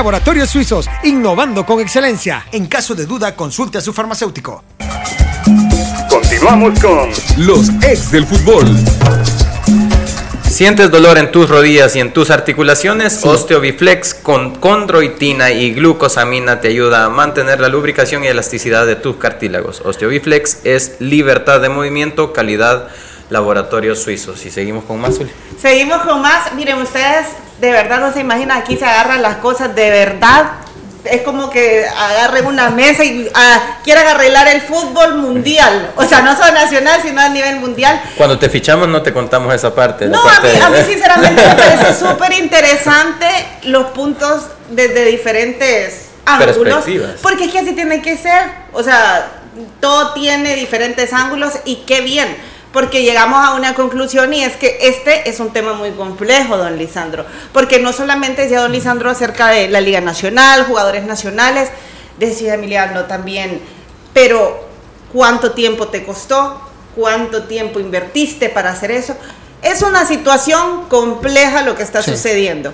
Laboratorios Suizos, innovando con excelencia. En caso de duda, consulte a su farmacéutico. Continuamos con Los ex del fútbol. ¿Sientes dolor en tus rodillas y en tus articulaciones? Osteobiflex con condroitina y glucosamina te ayuda a mantener la lubricación y elasticidad de tus cartílagos. Osteobiflex es libertad de movimiento, calidad laboratorios suizos. Y seguimos con más, Zuli. Seguimos con más. Miren, ustedes de verdad no se imaginan, aquí se agarran las cosas de verdad. Es como que agarren una mesa y ah, quieran arreglar el fútbol mundial. O sea, no solo nacional, sino a nivel mundial. Cuando te fichamos no te contamos esa parte. No, a mí, de- a mí sinceramente me parece súper interesante los puntos desde diferentes ángulos. Porque es que así tiene que ser. O sea, todo tiene diferentes ángulos y qué bien. Porque llegamos a una conclusión y es que este es un tema muy complejo, don Lisandro. Porque no solamente decía don Lisandro acerca de la Liga Nacional, jugadores nacionales, decía Emiliano también, pero ¿cuánto tiempo te costó? ¿Cuánto tiempo invertiste para hacer eso? Es una situación compleja lo que está Sí. sucediendo.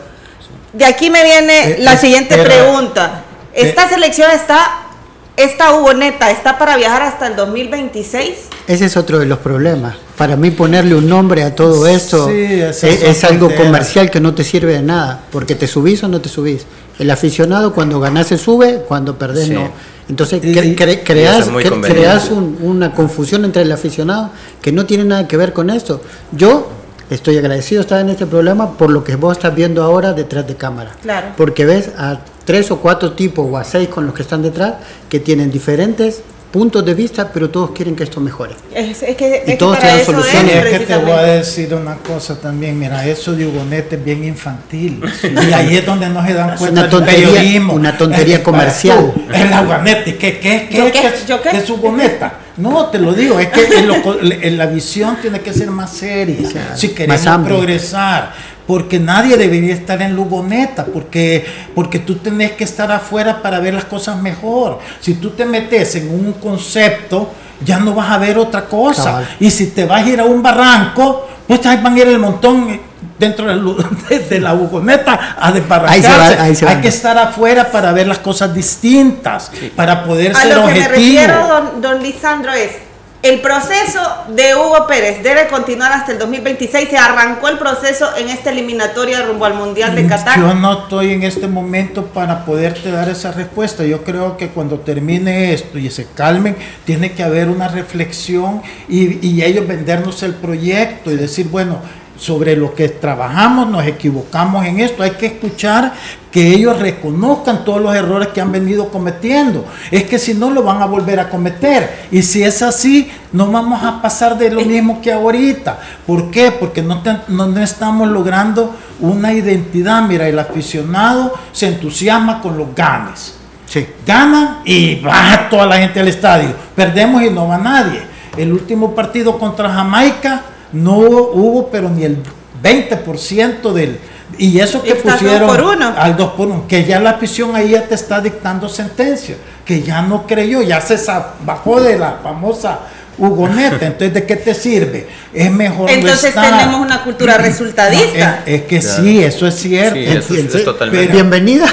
De aquí me viene Eh, la eh, siguiente era- pregunta. ¿Esta selección está, esta Hugo Neta, está para viajar hasta el 2026? Ese es otro de los problemas. Para mí ponerle un nombre a todo esto Sí, es, algo comercial que no te sirve de nada, porque te subís o no te subís. El aficionado cuando ganas se sube, cuando perdés Sí. no. Entonces cre- creas, cre- creas un- una confusión entre el aficionado que no tiene nada que ver con esto. Yo estoy agradecido de estar en este programa por lo que vos estás viendo ahora detrás de cámara. Claro. Porque ves a tres o cuatro tipos o a seis con los que están detrás que tienen diferentes puntos de vista, pero todos quieren que esto mejore. Es, es que, es que todos tienen soluciones. es Es que te voy a decir una cosa también, mira, eso de Hugonete es bien infantil. Y ahí es donde no se dan Es cuenta una del tontería- periodismo. una tontería Es comercial. Es la Hugonete, ¿qué, qué, qué, ¿Yo qué? qué es- ¿Yo qué? qué es Hugoneta? No, te lo digo, es que en, lo co- en la visión tiene que ser más seria. si queremos progresar. Porque nadie debería estar en Lugoneta, porque, porque tú tenés que estar afuera para ver las cosas mejor. Si tú te metes en un concepto, ya no vas a ver otra cosa. Cabal. Y si te vas a ir a un barranco, pues ahí van a ir el montón dentro de, de la bugoneta a desbarrancarse. Ahí se va- ahí se Hay van. que estar afuera para ver las cosas distintas, para poder A ser lo que me objetivo. refiero, don, don Lisandro, es el proceso de Hugo Pérez debe continuar hasta el 2026. Se arrancó el proceso en esta eliminatoria rumbo al Mundial de Qatar. Yo no estoy en este momento para poderte dar esa respuesta. Yo creo que cuando termine esto y se calmen, tiene que haber una reflexión y, y ellos vendernos el proyecto y decir, bueno, sobre lo que trabajamos, nos equivocamos en esto. Hay que escuchar que ellos reconozcan todos los errores que han venido cometiendo. Es que si no, lo van a volver a cometer. Y si es así, no vamos a pasar de lo mismo que ahorita. ¿Por qué? Porque no, te- no, no estamos logrando una identidad. Mira, el aficionado se entusiasma con los ganes. Sí. Ganan y va toda la gente al estadio. Perdemos y no va nadie. El último partido contra Jamaica no hubo, hubo, pero ni el 20% del... Y eso que Está dos pusieron por uno. al 2 por 1, que ya la afición ahí ya te está dictando sentencia, que ya no creyó, ya se bajó de la famosa Hugoneta. Entonces, ¿de qué te sirve? Es mejor no Entonces estar. tenemos una cultura resultadista. Es, es que Claro. sí, eso es cierto. Sí, eso es- es totalmente. Bienvenida.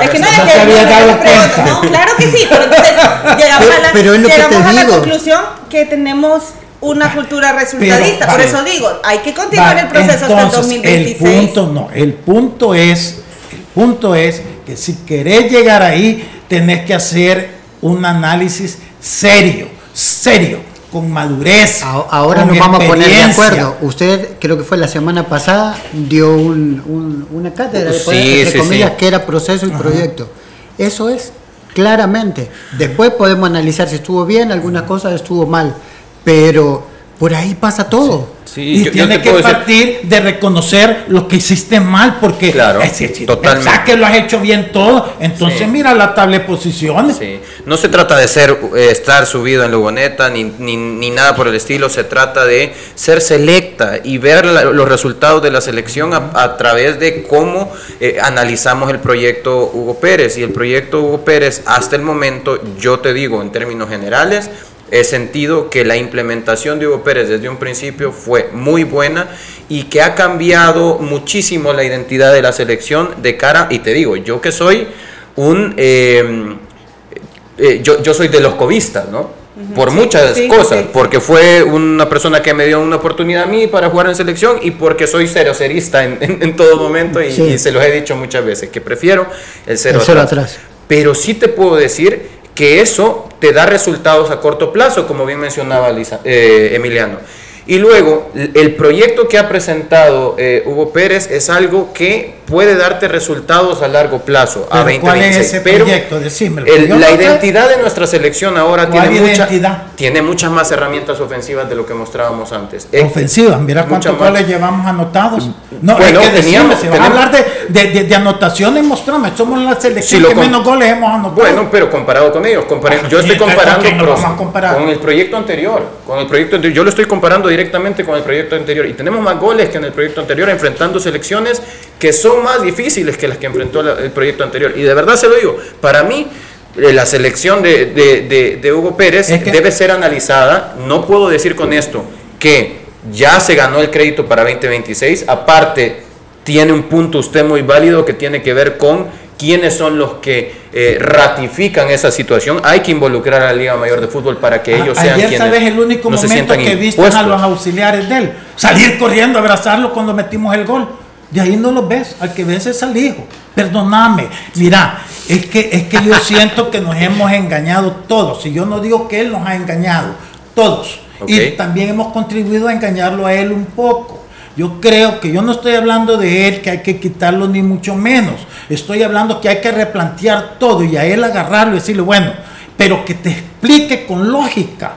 Es que no, es No que te había dado cuenta. No, claro que sí, pero entonces llegamos Pero- a la, pero es lo que llegamos te a la digo. conclusión que tenemos una cultura resultadista. Por vale. eso digo, hay que continuar Vale, el proceso hasta el entonces, 2026. El punto no, el punto es, el punto es que si querés llegar ahí, tenés que hacer un análisis serio, serio, con madurez. A- Ahora con nos vamos a poner de acuerdo. Usted, creo que fue la semana pasada, dio un- un- una cátedra, Sí, entre sí, comillas, sí. que era proceso y proyecto. Eso es, claramente. Después podemos analizar si estuvo bien, algunas cosas estuvo mal, pero por ahí pasa todo. Sí, y yo- yo tiene te que puedo decir- partir de reconocer lo que hiciste mal, porque Claro, es totalmente. pensás que lo has hecho bien todo, entonces Sí. mira la tabla de posiciones. Sí. No se trata de ser eh, estar subido en Lugoneta ni, ni, ni nada por el estilo, se trata de ser selecta y ver la- los resultados de la selección a, a través de cómo eh, analizamos el proyecto Hugo Pérez. Y el proyecto Hugo Pérez, hasta el momento, yo te digo en términos generales, he sentido que la implementación de Hugo Pérez desde un principio fue muy buena y que ha cambiado muchísimo la identidad de la selección de cara, y te digo, yo que soy un... eh, eh, yo, yo soy de los covistas, ¿no? por Sí, muchas sí, cosas, sí. porque fue una persona que me dio una oportunidad a mí para jugar en selección y porque soy cero cerista en, en- en todo momento y, se los he dicho muchas veces que prefiero el cero, El atrás. atrás. Pero sí te puedo decir que eso te da resultados a corto plazo, como bien mencionaba Lisa- eh, Emiliano. Y luego, el proyecto que ha presentado eh, Hugo Pérez es algo que puede darte resultados a largo plazo, a Pero ¿Cuál es 2026. ese Pero proyecto? Decímelo. el- la identidad de nuestra selección ahora ¿Cuál tiene, mucha- tiene muchas más herramientas ofensivas de lo que mostrábamos antes. Ofensivas, mira cuántos goles llevamos anotados. No, Bueno, es que teníamos- si vas a hablar de, de, de- de anotaciones, mostrame. Somos la selección Si que menos goles hemos anotado. Bueno, pero comparado con ellos, comparen- yo estoy ¿y con comparando con el proyecto anterior, con el proyecto anterior. Yo lo estoy comparando directamente con el proyecto anterior y tenemos más goles que en el proyecto anterior enfrentando selecciones que son más difíciles que las que enfrentó el proyecto anterior. Y de verdad se lo digo, para mí eh, la selección de, de- de- de Hugo Pérez Es que- debe ser analizada. No puedo decir con esto que ya se ganó el crédito para 2026. Aparte, tiene un punto usted muy válido que tiene que ver con quiénes son los que eh, ratifican esa situación. Hay que involucrar a la Liga Mayor de Fútbol para que ellos A- sean Ayer, quienes ¿sabes el único no momento que viste a los auxiliares de él? Salir corriendo, abrazarlo cuando metimos el gol. De ahí no lo ves, al que ves es al hijo. Perdóname, mira, es que, es que yo siento que nos hemos engañado todos. Y yo no digo que él nos ha engañado, todos. Y también hemos contribuido a engañarlo a él un poco. Yo creo que yo no estoy hablando de él que hay que quitarlo ni mucho menos. Estoy hablando que hay que replantear todo y a él agarrarlo y decirle, bueno, pero que te explique con lógica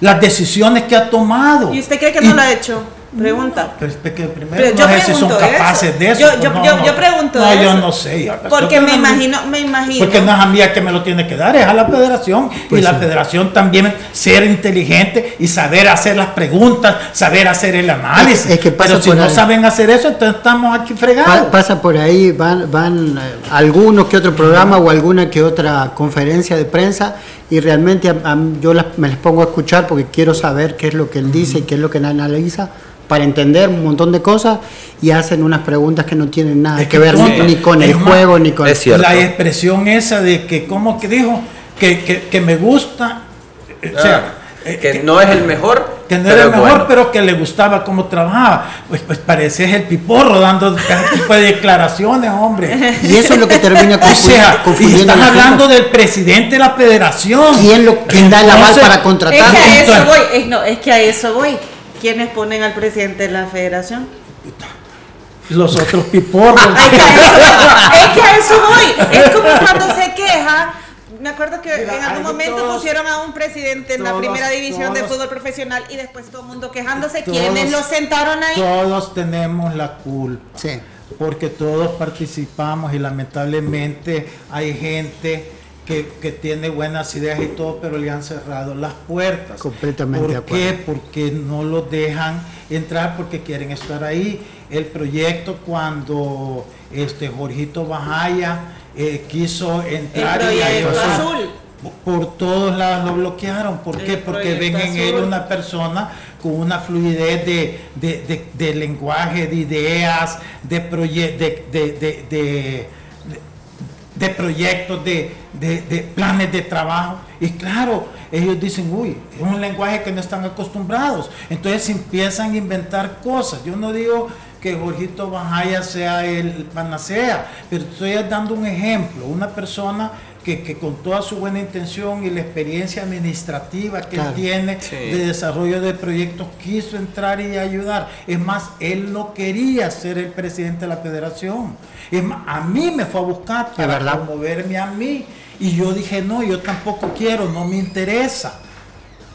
las decisiones que ha tomado. ¿Y usted cree que no lo ha hecho? Pregunta. Pero es que primero Pero no sé si son capaces eso. de eso. Yo, pues yo, no, yo, no. yo pregunto No, yo no sé. yo- Porque yo me no- imagino, me imagino. Porque no es a mí el que me lo tiene que dar, es a la federación. Pues y la sí. federación también ser inteligente y saber hacer las preguntas, saber hacer el análisis. Es- es que pasa Pero si por no ahí. saben hacer eso, entonces estamos aquí Pa- fregados. pasa por ahí, van, van eh, algunos que otro programa o alguna que otra conferencia de prensa y realmente a- a- yo las- me les pongo a escuchar porque quiero saber qué es lo que él dice y qué es lo que él analiza para entender un montón de cosas y hacen unas preguntas que no tienen nada Es que que ver ni, con el Es más, juego ni con es cierto. La expresión esa de que, ¿cómo que dijo? Que, que, que me gusta. eh, O sea, eh, Ah, que no es el mejor, que no pero era el es mejor, bueno. pero que le gustaba cómo trabajaba. Pues, pues pareces el piporro dando tipo de declaraciones, hombre. Y eso es lo que termina O confu- sea, y confundiendo estás hablando del presidente de la federación. ¿Quién, lo, quién da el aval para Es contratar? que a eso voy. Es, no, es que a eso voy. ¿Quiénes ponen al presidente de la federación? Los otros piporros. Es que a eso, es que a eso voy. Es como cuando se queja. Me acuerdo que Mira, en algún momento todos- pusieron a un presidente en la primera división de fútbol profesional y después todo el mundo quejándose. ¿Quiénes lo sentaron ahí? Todos tenemos la culpa. Sí. Porque todos participamos y lamentablemente hay gente que, que tiene buenas ideas y todo, pero le han cerrado las puertas. Completamente de ¿Por qué? acuerdo. Porque no los dejan entrar porque quieren estar ahí. El proyecto cuando este Jorgito Bajaya eh, quiso El entrar y proyecto azul. por todos lados lo bloquearon. ¿Por El qué? Porque ven en él una persona con una fluidez de, de, de- de lenguaje, de ideas, de, proye- de, de, de, proyectos, de, de- de planes de trabajo. Y claro, ellos dicen, uy, es un lenguaje que no están acostumbrados. Entonces empiezan a inventar cosas. Yo no digo que Jorgito Bajaya sea el panacea, pero estoy dando un ejemplo. Una persona que, que con toda su buena intención y la experiencia administrativa que Claro. él tiene Sí. de desarrollo de proyectos quiso entrar y ayudar. Es más, él no quería ser el presidente de la federación. Es más, a mí me fue a buscar para verdad. promoverme a mí. Y yo dije, no, yo tampoco quiero, no me interesa.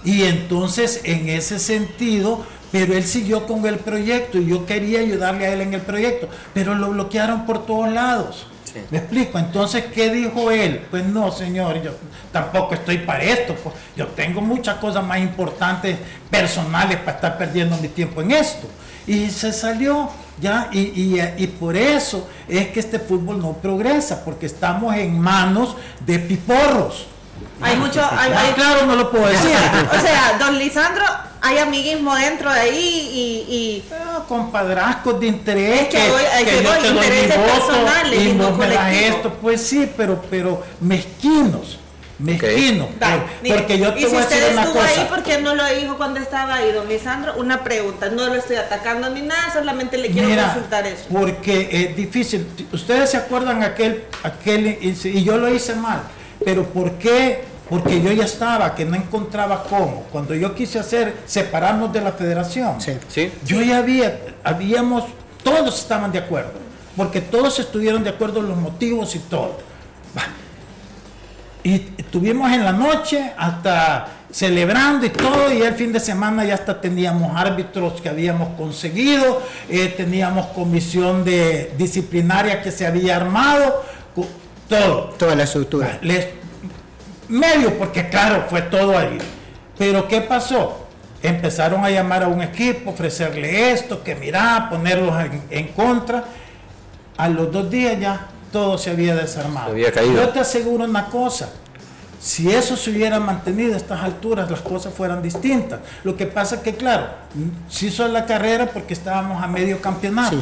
Y entonces, en ese sentido, pero él siguió con el proyecto y yo quería ayudarle a él en el proyecto, pero lo bloquearon por todos lados. ¿Me explico? Entonces, ¿qué dijo él? Pues no, señor, yo tampoco estoy para esto. pues, yo tengo muchas cosas más importantes, personales, para estar perdiendo mi tiempo en esto. Y se salió, ¿ya? Y, y- y por eso es que este fútbol no progresa, porque estamos en manos de piporros. Hay mucho. Hay, hay- claro, no lo puedo decir. o sea, don Lisandro, hay amiguismo dentro de ahí y. y Ah, compadrazgos de interés Es que voy- es que voy, intereses personales y no me das esto, pues sí, pero, pero mezquinos. mezquino. porque yo te y si voy a usted decir una estuvo cosa. ahí, ¿por qué no lo dijo cuando estaba ahí, don Lisandro? Una pregunta, no lo estoy atacando ni nada, solamente le quiero Mira, consultar eso. Porque es difícil. Ustedes se acuerdan aquel, aquel, y yo lo hice mal, pero ¿por qué? Porque yo ya estaba, que no encontraba cómo. Cuando yo quise hacer, separarnos de la federación, Sí. yo ya había, habíamos, todos estaban de acuerdo, porque todos estuvieron de acuerdo en los motivos y todo. Y estuvimos en la noche hasta celebrando y todo, y el fin de semana ya hasta teníamos árbitros que habíamos conseguido, eh, teníamos comisión de disciplinaria que se había armado, todo. Toda la estructura. Les- medio, porque claro, fue todo ahí. Pero ¿qué pasó? Empezaron a llamar a un equipo, ofrecerle esto, que mira, ponerlos en, en contra. A los dos días ya todo se había desarmado. Se había caído. Yo te aseguro una cosa. Si eso se hubiera mantenido a estas alturas, las cosas fueran distintas. Lo que pasa es que, claro, se hizo la carrera porque estábamos a medio campeonato.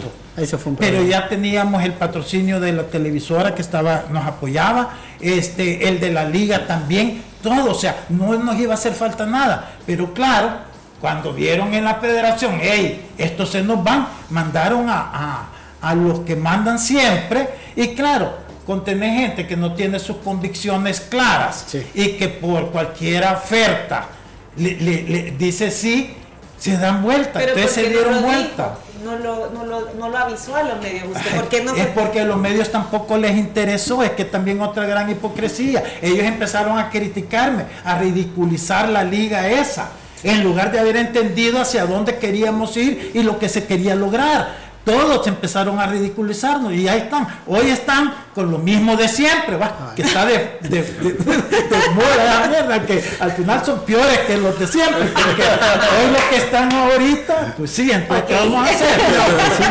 Fue un Pero ya teníamos el patrocinio de la televisora que estaba, nos apoyaba, este, el de la liga también, todo, o sea, no nos iba a hacer falta nada. Pero claro, cuando vieron en la federación, hey, estos se nos van, mandaron a, a- a los que mandan siempre, y claro, con tener gente que no tiene sus convicciones claras y que por cualquier oferta le, le- le dice sí, se dan vuelta. Pero Entonces ¿por se no dieron lo vuelta. No lo, no, lo, no lo avisó a los medios usted. ¿Por qué no es porque a los medios tampoco les interesó, es que también otra gran hipocresía. Ellos empezaron a criticarme, a ridiculizar la liga esa, en lugar de haber entendido hacia dónde queríamos ir y lo que se quería lograr. Todos empezaron a ridiculizarnos y ahí están. Hoy están con lo mismo de siempre, va, que está de, de, de- de- de moda la mierda, que al final son peores que los de siempre. Porque hoy los que están ahorita, pues sí, entonces, ¿qué vamos a hacer? Pero, sí,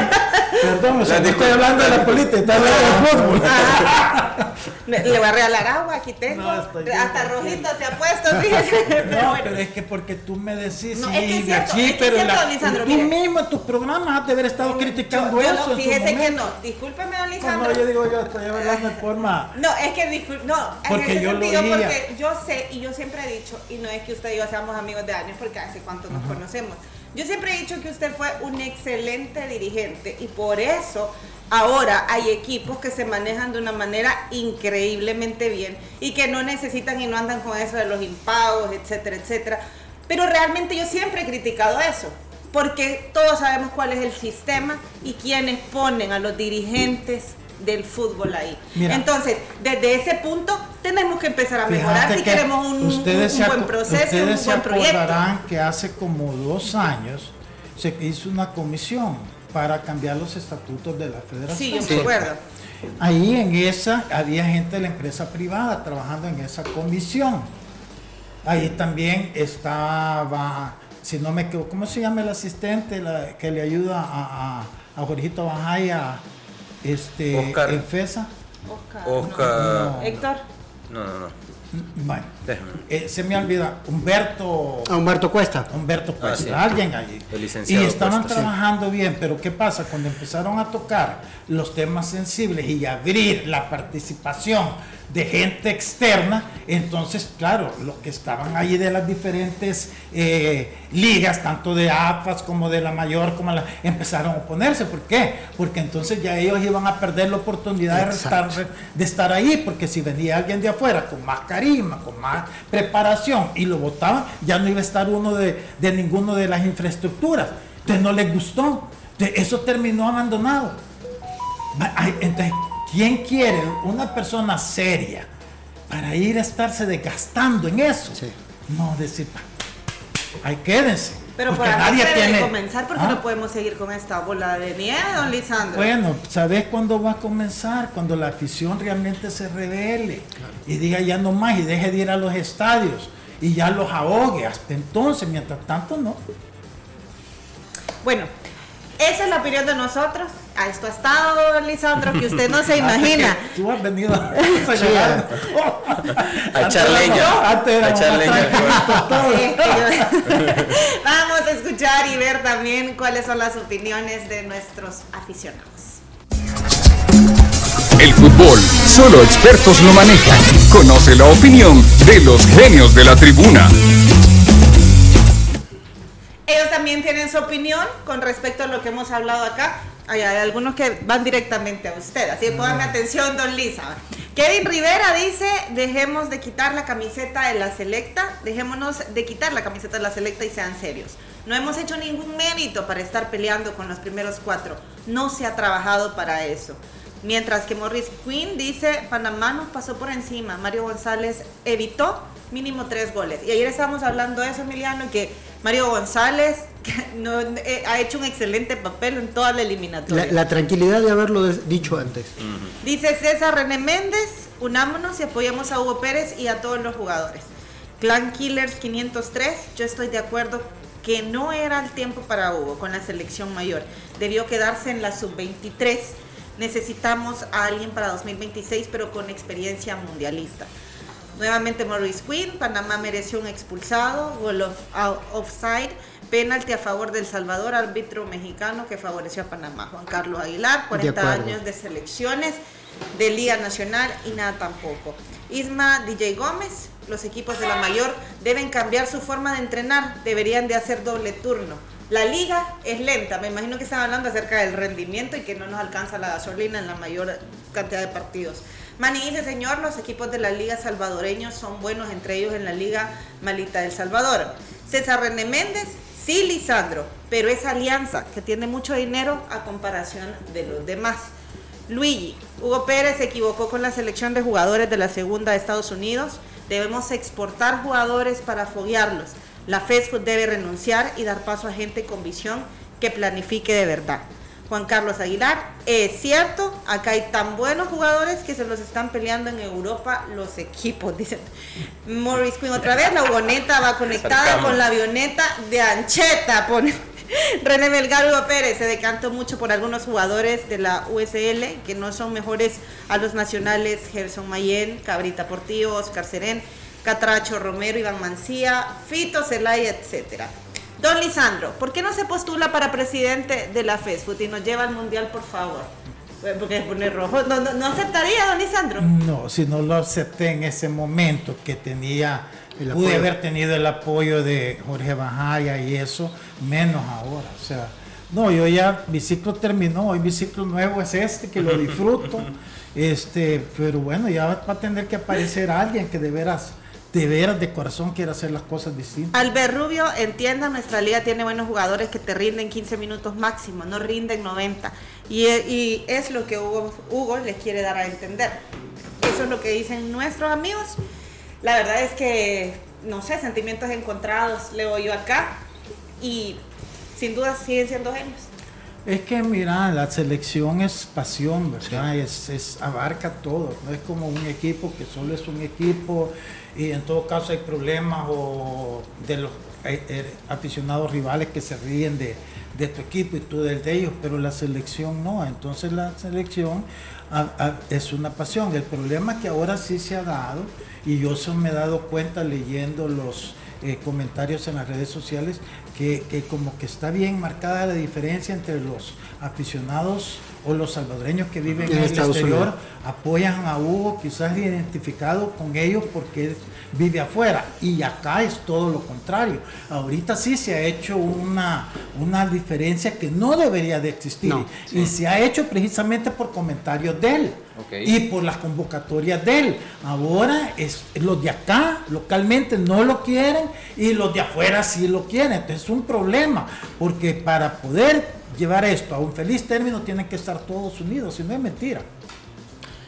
Perdón, o sea, no estoy hablando de la política, estoy hablando del fútbol. Le, le voy a regalar agua, aquí tengo. No, estoy bien Hasta rojito se ha puesto, fíjese. Pero No, bueno. pero es que porque tú me decís, No, sí, es que es cierto, sí, es que es pero cierto, la- Lisandro, tú mire. mismo en tus programas has de haber estado criticando Yo- eso. no, en fíjese que no. Discúlpeme, don Lisandro. no, yo digo, yo estoy hablando de forma. No, es que discul- no, Porque en ese yo lo sentido, oía. porque yo sé y yo siempre he dicho, y no es que usted y yo seamos amigos de años, porque hace cuánto nos conocemos. Yo siempre he dicho que usted fue un excelente dirigente y por eso ahora hay equipos que se manejan de una manera increíblemente bien y que no necesitan y no andan con eso de los impagos, etcétera, etcétera. Pero realmente yo siempre he criticado eso, porque todos sabemos cuál es el sistema y quiénes ponen a los dirigentes del fútbol ahí. Mira. Entonces, desde ese punto tenemos que empezar a mejorar si que queremos un, un- ustedes un se buen proceso, ustedes un se buen proyecto. acordarán que hace como dos años se hizo una comisión para cambiar los estatutos de la federación. Sí, yo me acuerdo. Ahí en esa había gente de la empresa privada trabajando en esa comisión. Ahí también estaba, si no me equivoco, ¿cómo se llama el asistente la- que le ayuda a, a, a Jorgito Bajaya este, Oscar. en FESA? Oscar. No. Héctor. No, no, no. Bueno, eh, se me olvida, Humberto. A Humberto Cuesta. Humberto Ah, Cuesta, sí. alguien allí. El Y estaban Cuesta, sí. trabajando bien, pero ¿qué pasa? Cuando empezaron a tocar los temas sensibles y abrir la participación de gente externa, entonces, claro, los que estaban allí de las diferentes eh, ligas, tanto de AFAS como de la mayor, como la, empezaron a oponerse. ¿Por qué? Porque entonces ya ellos iban a perder la oportunidad de estar, de estar ahí, porque si venía alguien de afuera con más carisma, con más preparación y lo votaban, ya no iba a estar uno de, de ninguno de las infraestructuras. Entonces no les gustó. Entonces, eso terminó abandonado. Entonces, ¿quién quiere una persona seria para ir a estarse desgastando en eso? No, decir, ahí quédense. Pero porque para nadie tiene. comenzar porque ¿Ah? no podemos seguir con esta bola de nieve, don Lisandro. Bueno, ¿sabes cuándo va a comenzar? Cuando la afición realmente se revele y diga ya no más y deje de ir a los estadios y ya los ahogue. Hasta entonces, mientras tanto, no. Bueno, esa es la opinión de nosotros. A esto ha estado, don Lisandro, que usted no se imagina. Tú has venido a señalar. A echar leña. Antes era A echar leña Vamos a escuchar y ver también cuáles son las opiniones de nuestros aficionados. El fútbol, solo expertos lo manejan. Conoce la opinión de los genios de la tribuna. Ellos también tienen su opinión con respecto a lo que hemos hablado acá. Hay, algunos que van directamente a usted, así que pongan atención, don Lisa. Kevin Rivera dice, dejemos de quitar la camiseta de la selecta, dejémonos de quitar la camiseta de la selecta y sean serios. No hemos hecho ningún mérito para estar peleando con los primeros cuatro. No se ha trabajado para eso. Mientras que Morris Quinn dice, Panamá nos pasó por encima, Mario González evitó mínimo tres goles. Y ayer estábamos hablando de eso, Emiliano, que Mario González no, eh, ha hecho un excelente papel en toda la eliminatoria. La, tranquilidad de haberlo dicho antes. Dice César René Méndez, unámonos y apoyamos a Hugo Pérez y a todos los jugadores. Clan Killers 503, yo estoy de acuerdo que no era el tiempo para Hugo con la selección mayor. Debió quedarse en la sub-23. Necesitamos a alguien para 2026, pero con experiencia mundialista. Nuevamente Maurice Quinn, Panamá mereció un expulsado, gol of, offside, penalti a favor del Salvador, árbitro mexicano que favoreció a Panamá. Juan Carlos Aguilar, 40 años de selecciones de Liga Nacional y nada tampoco. Isma DJ Gómez, los equipos de la mayor deben cambiar su forma de entrenar, deberían de hacer doble turno. La liga es lenta, me imagino que están hablando acerca del rendimiento y que no nos alcanza la gasolina en la mayor cantidad de partidos. Mani dice, señor, los equipos de la Liga Salvadoreños son buenos, entre ellos en la Liga Malita del Salvador. César René Méndez, sí, Lisandro, pero esa alianza que tiene mucho dinero a comparación de los demás. Luigi, Hugo Pérez se equivocó con la selección de jugadores de la segunda de Estados Unidos. Debemos exportar jugadores para foguearlos. La FESFUT debe renunciar y dar paso a gente con visión que planifique de verdad. Juan Carlos Aguilar. Es cierto, acá hay tan buenos jugadores que se los están peleando en Europa los equipos, dicen. Morris Quinn otra vez, la vagoneta va conectada con la avioneta de Ancheta, pone. René Melgar Hugo Pérez se decantó mucho por algunos jugadores de la USL que no son mejores a los nacionales Gerson Mayen, Cabrita Portillo, Oscar Serén, Catracho Romero, Iván Mancía, Fito Zelaya, etcétera. Don Lisandro, ¿por qué no se postula para presidente de la FESFUT y nos lleva al mundial, por favor? Porque pone rojo. ¿No, aceptaría, don Lisandro? No, si no lo acepté en ese momento que tenía, pude haber tenido el apoyo de Jorge Bajaya y eso, menos ahora. O sea, no, yo ya, mi ciclo terminó, hoy mi ciclo nuevo es este, que lo disfruto. este, pero bueno, ya va a tener que aparecer alguien que de veras de veras de corazón quiere hacer las cosas distintas. Albert Rubio, entienda, nuestra liga tiene buenos jugadores que te rinden 15 minutos máximo, no rinden 90. Y, es lo que Hugo, Hugo les quiere dar a entender. Eso es lo que dicen nuestros amigos. La verdad es que, no sé, sentimientos encontrados leo yo acá y sin duda siguen siendo genios. Es que mira, la selección es pasión, ¿verdad? Es, es, abarca todo, no es como un equipo que solo es un equipo y en todo caso hay problemas o de los eh, eh, aficionados rivales que se ríen de, tu equipo y tú del de ellos, pero la selección no, entonces la selección es una pasión. El problema es que ahora sí se ha dado y yo se me he dado cuenta leyendo los eh, comentarios en las redes sociales que, que como que está bien marcada la diferencia entre los aficionados o los salvadoreños que viven en, el exterior apoyan a Hugo, quizás identificado con ellos porque vive afuera. Y acá es todo lo contrario. Ahorita sí se ha hecho una, una diferencia que no debería de existir. Y se ha hecho precisamente por comentarios de él. Y por las convocatorias de él. Ahora es, los de acá localmente no lo quieren y los de afuera sí lo quieren. Entonces es un problema, porque para poder llevar esto a un feliz término tienen que estar todos unidos, y no es mentira.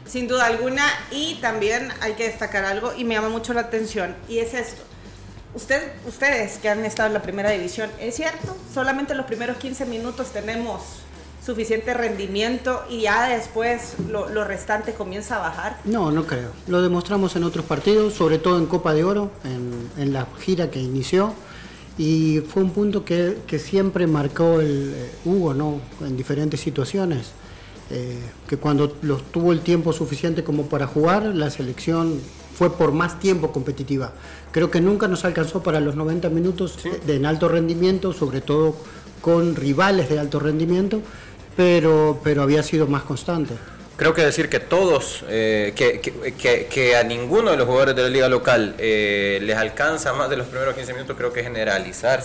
Sin duda alguna, y también hay que destacar algo, y me llama mucho la atención, y es esto. Usted, ustedes que han estado en la primera división, ¿es cierto? Solamente los primeros 15 minutos tenemos suficiente rendimiento y ya después lo, restante comienza a bajar? No, no creo. Lo demostramos en otros partidos, sobre todo en Copa de Oro, en, en la gira que inició y fue un punto que, que siempre marcó el eh, Hugo ¿no? en diferentes situaciones. Eh, que cuando los, tuvo el tiempo suficiente como para jugar, la selección fue por más tiempo competitiva. Creo que nunca nos alcanzó para los 90 minutos de, en alto rendimiento, sobre todo con rivales de alto rendimiento, pero, pero había sido más constante. Creo que decir que todos, eh, que, que, que, a ninguno de los jugadores de la liga local eh, les alcanza más de los primeros 15 minutos, creo que generalizar.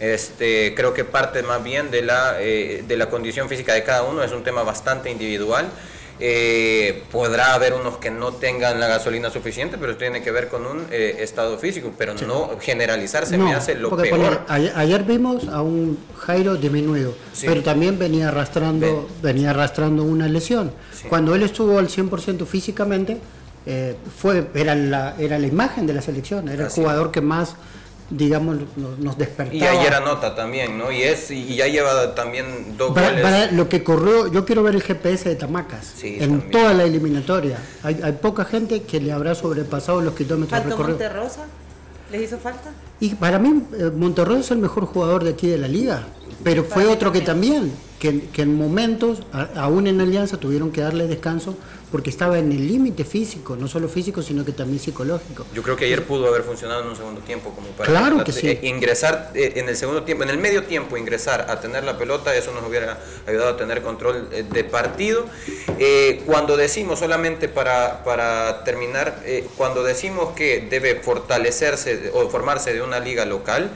Este, creo que parte más bien de la, eh, de la condición física de cada uno, es un tema bastante individual. Eh, podrá haber unos que no tengan la gasolina suficiente, pero tiene que ver con un eh, estado físico, pero no generalizar se me hace lo peor. ayer, vimos a un Jairo disminuido, pero también venía arrastrando, venía arrastrando una lesión. Cuando él estuvo al 100% físicamente, eh, fue, era, la, era la imagen de la selección, era el jugador que más digamos, nos, despertaba. Y ayer anota también, ¿no? Y es y ya lleva también dos goles. lo que corrió, yo quiero ver el GPS de Tamacas en toda la eliminatoria. Hay, hay, poca gente que le habrá sobrepasado los kilómetros ¿Faltó Monterrosa? ¿Les hizo falta? Y para mí, eh, Monterrosa es el mejor jugador de aquí de la liga, pero fue otro que también, que, que en momentos, aún en Alianza, tuvieron que darle descanso porque estaba en el límite físico, no solo físico, sino que también psicológico. Yo creo que ayer pudo haber funcionado en un segundo tiempo como para eh, ingresar eh, en el segundo tiempo, en el medio tiempo ingresar a tener la pelota, eso nos hubiera ayudado a tener control eh, de partido. cuando decimos solamente para, para terminar, cuando decimos que debe fortalecerse o formarse de una liga local,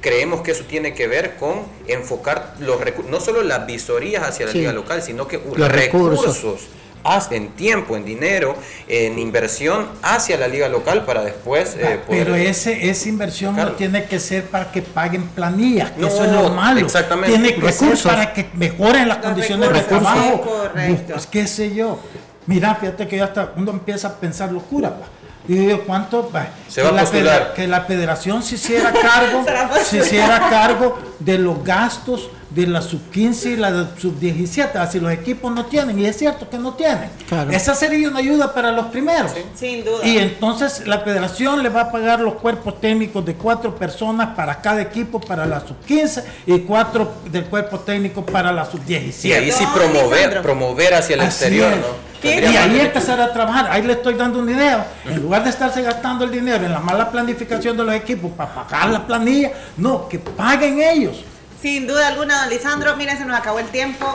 creemos que eso tiene que ver con enfocar los recursos, no solo las visorías hacia la liga local, sino que los recursos en tiempo, en dinero, en inversión hacia la liga local para después eh, poder... Pero ese, esa inversión no tiene que ser para que paguen planillas, eso es lo malo. Exactamente. Tiene que ser para que mejoren las condiciones de trabajo. Pues qué sé yo. Mira, fíjate que ya hasta uno empieza a pensar locura. Y digo, ¿cuánto? Se va que, la, que la federación se hiciera cargo, se hiciera cargo de los gastos de la sub-15 y la sub-17, así los equipos no tienen, y es cierto que no tienen. Esa sería una ayuda para los primeros. Sin duda. Y entonces la federación le va a pagar los cuerpos técnicos de cuatro personas para cada equipo para la sub-15 y cuatro del cuerpo técnico para la sub-17. Y ahí sí promover, promover hacia el exterior, ¿no? Y ahí empezar a trabajar, ahí le estoy dando una idea. En lugar de estarse gastando el dinero en la mala planificación de los equipos para pagar la planilla, no, que paguen ellos. Sin duda alguna, don Lisandro, miren, se nos acabó el tiempo.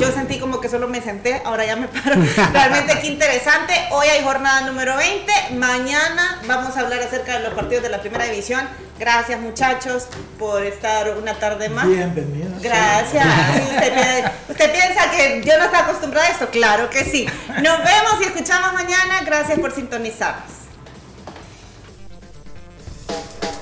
Yo sentí como que solo me senté, ahora ya me paro. Realmente qué interesante. Hoy hay jornada número 20. Mañana vamos a hablar acerca de los partidos de la primera división. Gracias muchachos por estar una tarde más. Bienvenidos. Gracias. usted, piensa que yo no estaba acostumbrada a esto? Claro que sí. Nos vemos y escuchamos mañana. Gracias por sintonizarnos.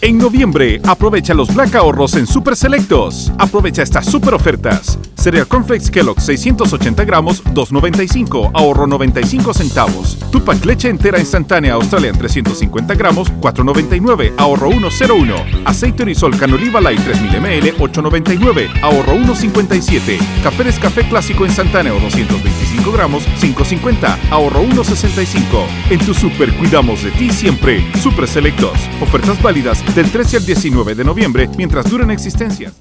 En noviembre, aprovecha los Black Ahorros en Super Selectos. Aprovecha estas super ofertas. Cereal Cornflakes Kellogg 680 gramos, 2.95, ahorro 95 centavos. Tupac leche entera instantánea Australian 350 gramos, 4.99, ahorro 1.01. Aceite Orisol Canoliva Light 3000 ml, 8.99, ahorro 1.57. Café Café Clásico instantáneo 225 gramos, 5.50, ahorro 1.65. En tu super cuidamos de ti siempre. Super Selectos. Ofertas válidas del 13 al 19 de noviembre mientras duren existencias.